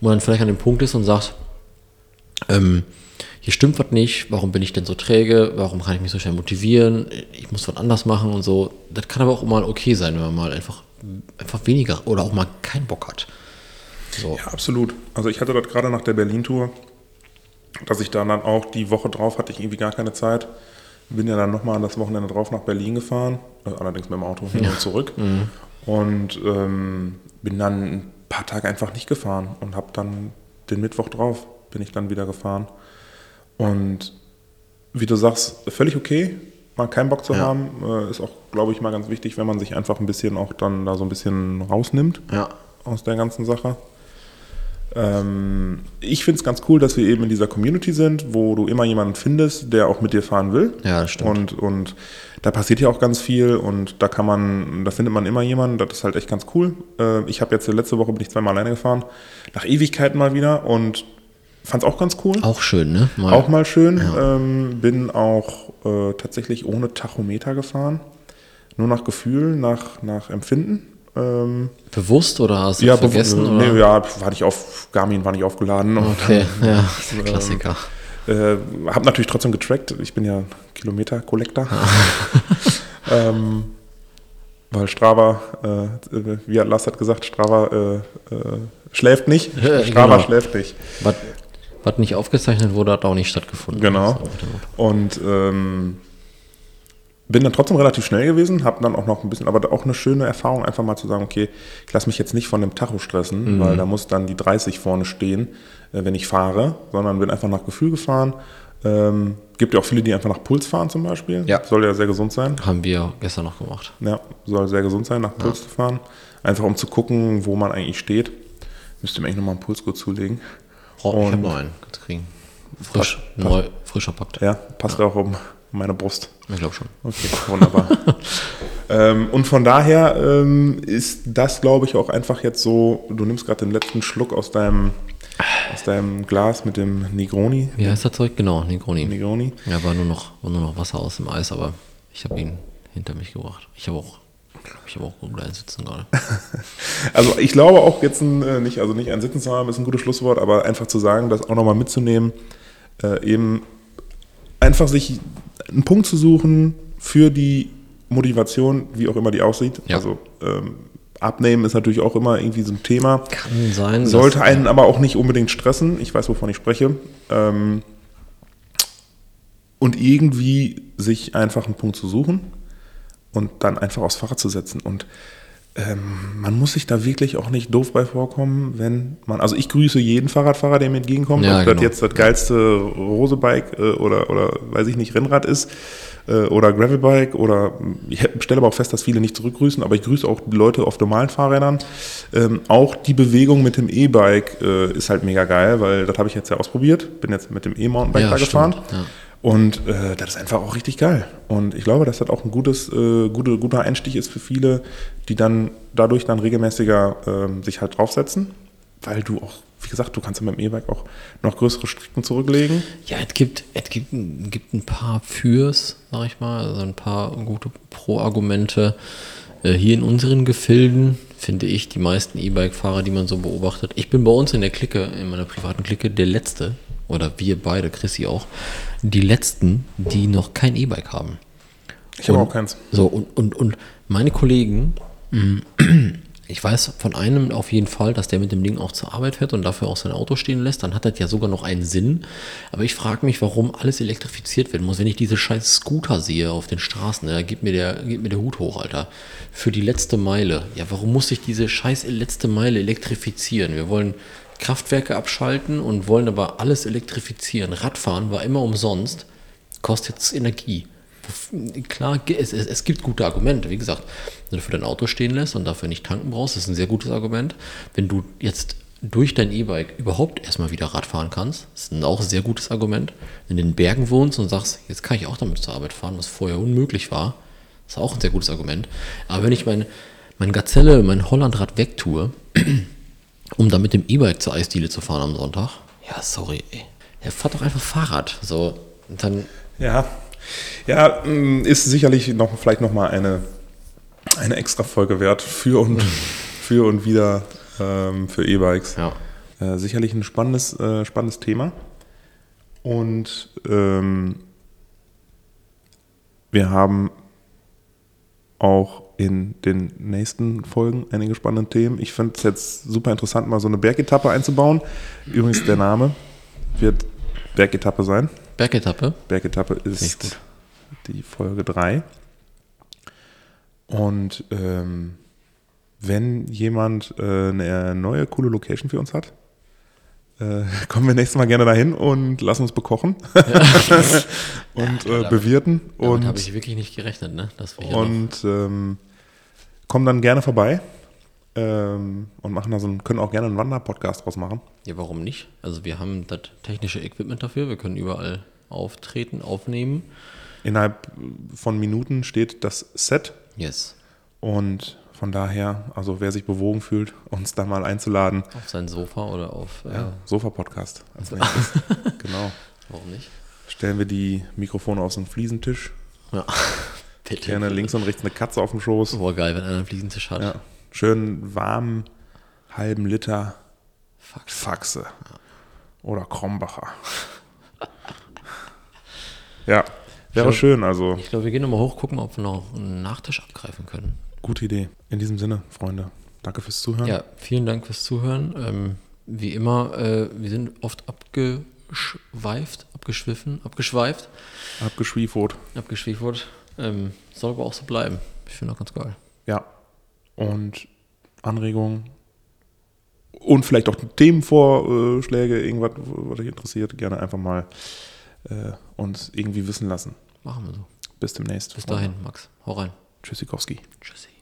Speaker 2: wo man vielleicht an dem Punkt ist und sagt, ähm, hier stimmt was nicht, warum bin ich denn so träge, warum kann ich mich so schnell motivieren, ich muss was anders machen und so. Das kann aber auch mal okay sein, wenn man mal einfach, einfach weniger oder auch mal keinen Bock hat. So.
Speaker 1: Ja, absolut. Also ich hatte das gerade nach der Berlin-Tour, dass ich dann, dann auch die Woche drauf hatte ich irgendwie gar keine Zeit. Bin ja dann nochmal das Wochenende drauf nach Berlin gefahren, äh, allerdings mit dem Auto hin und zurück. Und ähm, bin dann ein paar Tage einfach nicht gefahren und habe dann den Mittwoch drauf, bin ich dann wieder gefahren. Und wie du sagst, völlig okay, mal keinen Bock zu
Speaker 2: Ja.
Speaker 1: haben, äh, ist auch, glaube ich, mal ganz wichtig, wenn man sich einfach ein bisschen auch dann da so ein bisschen rausnimmt
Speaker 2: Ja.
Speaker 1: aus der ganzen Sache. Ähm, ich finde es ganz cool, dass wir eben in dieser Community sind, wo du immer jemanden findest, der auch mit dir fahren will.
Speaker 2: Ja, das stimmt.
Speaker 1: Und, und da passiert ja auch ganz viel und da kann man, da findet man immer jemanden, das ist halt echt ganz cool. Äh, ich habe jetzt letzte Woche bin ich zweimal alleine gefahren, nach Ewigkeiten mal wieder und fand es auch ganz cool.
Speaker 2: Auch schön, ne? Mal,
Speaker 1: Auch mal schön.
Speaker 2: Ja.
Speaker 1: Ähm, bin auch äh, tatsächlich ohne Tachometer gefahren. Nur nach Gefühl, nach, nach Empfinden. Ähm,
Speaker 2: bewusst oder hast du
Speaker 1: ja,
Speaker 2: es vergessen?
Speaker 1: bew-
Speaker 2: oder?
Speaker 1: Nee, ja, war nicht auf, Garmin war nicht aufgeladen.
Speaker 2: Okay, ja, Klassiker.
Speaker 1: Äh, hab natürlich trotzdem getrackt. Ich bin ja Kilometer-Collector. Ähm, weil Strava, äh, wie hat Lars hat gesagt, Strava äh, äh, schläft nicht. Strava
Speaker 2: genau.
Speaker 1: schläft nicht.
Speaker 2: Was, was nicht aufgezeichnet wurde, hat auch nicht stattgefunden.
Speaker 1: Genau. Und ähm, bin dann trotzdem relativ schnell gewesen, habe dann auch noch ein bisschen, aber auch eine schöne Erfahrung, einfach mal zu sagen, okay, ich lasse mich jetzt nicht von dem Tacho stressen, weil da muss dann die 30 vorne stehen, äh, wenn ich fahre, sondern bin einfach nach Gefühl gefahren. Ähm, gibt ja auch viele, die einfach nach Puls fahren zum Beispiel.
Speaker 2: Ja.
Speaker 1: Soll ja sehr gesund sein.
Speaker 2: Haben wir gestern noch gemacht.
Speaker 1: Ja, soll sehr gesund sein, nach Puls zu fahren. Einfach um zu gucken, wo man eigentlich steht. Müsste mir eigentlich nochmal einen Pulsgurt zulegen.
Speaker 2: Oh, ich habe noch einen. Kannst du kriegen. Frisch,
Speaker 1: Passt-
Speaker 2: neu, frisch verpackt.
Speaker 1: Ja, passt auch um meine Brust.
Speaker 2: Ich glaube schon.
Speaker 1: Okay, wunderbar. ähm, und von daher ähm, ist das, glaube ich, auch einfach jetzt so, du nimmst gerade den letzten Schluck aus deinem, aus deinem Glas mit dem Negroni.
Speaker 2: Wie heißt das Zeug? Genau, Negroni.
Speaker 1: Negroni.
Speaker 2: Ja, war nur noch, war nur noch Wasser aus dem Eis, aber ich habe ihn hinter mich gebracht. Ich habe auch, ich habe auch gut einsitzen gerade.
Speaker 1: Also ich glaube auch jetzt ein, äh, nicht, also nicht ein Sitzen zu haben, ist ein gutes Schlusswort, aber einfach zu sagen, das auch nochmal mitzunehmen, äh, eben einfach sich einen Punkt zu suchen für die Motivation, wie auch immer die aussieht.
Speaker 2: Ja.
Speaker 1: Also ähm, abnehmen ist natürlich auch immer irgendwie so ein Thema.
Speaker 2: Kann sein.
Speaker 1: Sollte einen aber auch nicht unbedingt stressen. Ich weiß, wovon ich spreche. Ähm, und irgendwie sich einfach einen Punkt zu suchen und dann einfach aufs Fahrrad zu setzen. Und ähm, man muss sich da wirklich auch nicht doof bei vorkommen, wenn man. Also ich grüße jeden Fahrradfahrer, der mir entgegenkommt.
Speaker 2: Ja,
Speaker 1: ob das
Speaker 2: genau.
Speaker 1: jetzt das geilste Rosebike äh, oder, oder weiß ich nicht, Rennrad ist äh, oder Gravelbike oder ich stelle aber auch fest, dass viele nicht zurückgrüßen, aber ich grüße auch die Leute auf normalen Fahrrädern. Ähm, auch die Bewegung mit dem E-Bike äh, ist halt mega geil, weil das habe ich jetzt ja ausprobiert. Bin jetzt mit dem E-Mountainbike
Speaker 2: Ja,
Speaker 1: da gefahren.
Speaker 2: stimmt, ja.
Speaker 1: Und äh, das ist einfach auch richtig geil. Und ich glaube, dass das auch ein gutes, äh, gute, guter Einstieg ist für viele, die dann dadurch dann regelmäßiger ähm, sich halt draufsetzen. Weil du auch, wie gesagt, du kannst ja mit dem E-Bike auch noch größere Strecken zurücklegen.
Speaker 2: Ja, es gibt, es gibt, gibt ein paar Fürs, sag ich mal, also ein paar gute Pro-Argumente. Äh, Hier in unseren Gefilden finde ich die meisten E-Bike-Fahrer, die man so beobachtet. Ich bin bei uns in der Clique, in meiner privaten Clique, der Letzte, oder wir beide, Chrissy auch, die Letzten, die noch kein E-Bike haben.
Speaker 1: Ich habe auch keins.
Speaker 2: So, und, und, und meine Kollegen, mm, ich weiß von einem auf jeden Fall, dass der mit dem Ding auch zur Arbeit fährt und dafür auch sein Auto stehen lässt. Dann hat das ja sogar noch einen Sinn. Aber ich frage mich, warum alles elektrifiziert werden muss. Wenn ich diese scheiß Scooter sehe auf den Straßen, ne, da geht mir, der, geht mir der Hut hoch, Alter. Für die letzte Meile. Ja, warum muss ich diese scheiß letzte Meile elektrifizieren? Wir wollen Kraftwerke abschalten und wollen aber alles elektrifizieren. Radfahren war immer umsonst, kostet jetzt Energie. Klar, es, es, es gibt gute Argumente. Wie gesagt, wenn du für dein Auto stehen lässt und dafür nicht tanken brauchst, ist ein sehr gutes Argument. Wenn du jetzt durch dein E-Bike überhaupt erstmal wieder Rad fahren kannst. Ist ein auch sehr gutes Argument. Wenn du in den Bergen wohnst und sagst, jetzt kann ich auch damit zur Arbeit fahren, was vorher unmöglich war, ist auch ein sehr gutes Argument. Aber wenn ich mein, mein Gazelle, mein Hollandrad wegtue, um dann mit dem E-Bike zur Eisdiele zu fahren am Sonntag, ja, sorry, ey. Ja, fahrt doch einfach Fahrrad. So, und dann,
Speaker 1: Ja, ja, mh, ist sicherlich noch vielleicht noch mal eine, eine extra Folge wert für und, für und wieder ähm, für E-Bikes.
Speaker 2: ja.
Speaker 1: Äh, sicherlich ein spannendes, äh, spannendes Thema. Und ähm, wir haben auch in den nächsten Folgen einige spannende Themen. Ich finde es jetzt super interessant, mal so eine Bergetappe einzubauen. Übrigens, der Name wird Bergetappe sein.
Speaker 2: Bergetappe.
Speaker 1: Bergetappe ist die Folge 3. Und ähm, wenn jemand äh, eine neue coole Location für uns hat, äh, kommen wir nächstes Mal gerne dahin und lassen uns bekochen und äh,
Speaker 2: damit-
Speaker 1: bewirten
Speaker 2: Damit habe ich wirklich nicht gerechnet, ne?
Speaker 1: Und ähm, kommen dann gerne vorbei ähm, und machen da so einen, können auch gerne einen Wanderpodcast draus machen.
Speaker 2: Ja, warum nicht? Also wir haben das technische Equipment dafür, wir können überall auftreten, aufnehmen.
Speaker 1: Innerhalb von Minuten steht das Set
Speaker 2: Yes.
Speaker 1: Und von daher, also wer sich bewogen fühlt, uns da mal einzuladen,
Speaker 2: Auf sein Sofa oder auf. Äh,
Speaker 1: ja, Sofa-Podcast als nächstes. genau.
Speaker 2: Warum nicht?
Speaker 1: Stellen wir die Mikrofone auf so einen Fliesentisch.
Speaker 2: Ja. Bitte.
Speaker 1: Gerne links und rechts eine Katze auf dem Schoß.
Speaker 2: Boah, geil, wenn einer einen Fliesentisch hat.
Speaker 1: Ja. Schön warmen halben Liter
Speaker 2: Fuck.
Speaker 1: Faxe. Oder Krombacher. ja, wäre
Speaker 2: Schön.
Speaker 1: schön. Also,
Speaker 2: Ich glaube, wir gehen nochmal hoch, gucken, ob wir noch einen Nachtisch abgreifen können.
Speaker 1: gute Idee. In diesem Sinne, Freunde, danke fürs Zuhören.
Speaker 2: Ja, vielen Dank fürs Zuhören. Ähm, wie immer, äh, wir sind oft abgeschweift, abgeschwiffen, abgeschweift,
Speaker 1: Abgeschwiefert.
Speaker 2: abgeschwiefert. Ähm, soll aber auch so bleiben. Ich finde auch ganz geil.
Speaker 1: Ja. Und Anregungen und vielleicht auch Themenvorschläge, irgendwas, was euch interessiert, gerne einfach mal äh, uns irgendwie wissen lassen.
Speaker 2: Machen wir so.
Speaker 1: Bis demnächst.
Speaker 2: Bis dahin, Max. Hau rein.
Speaker 1: Tschüssikowski.
Speaker 2: Tschüssi.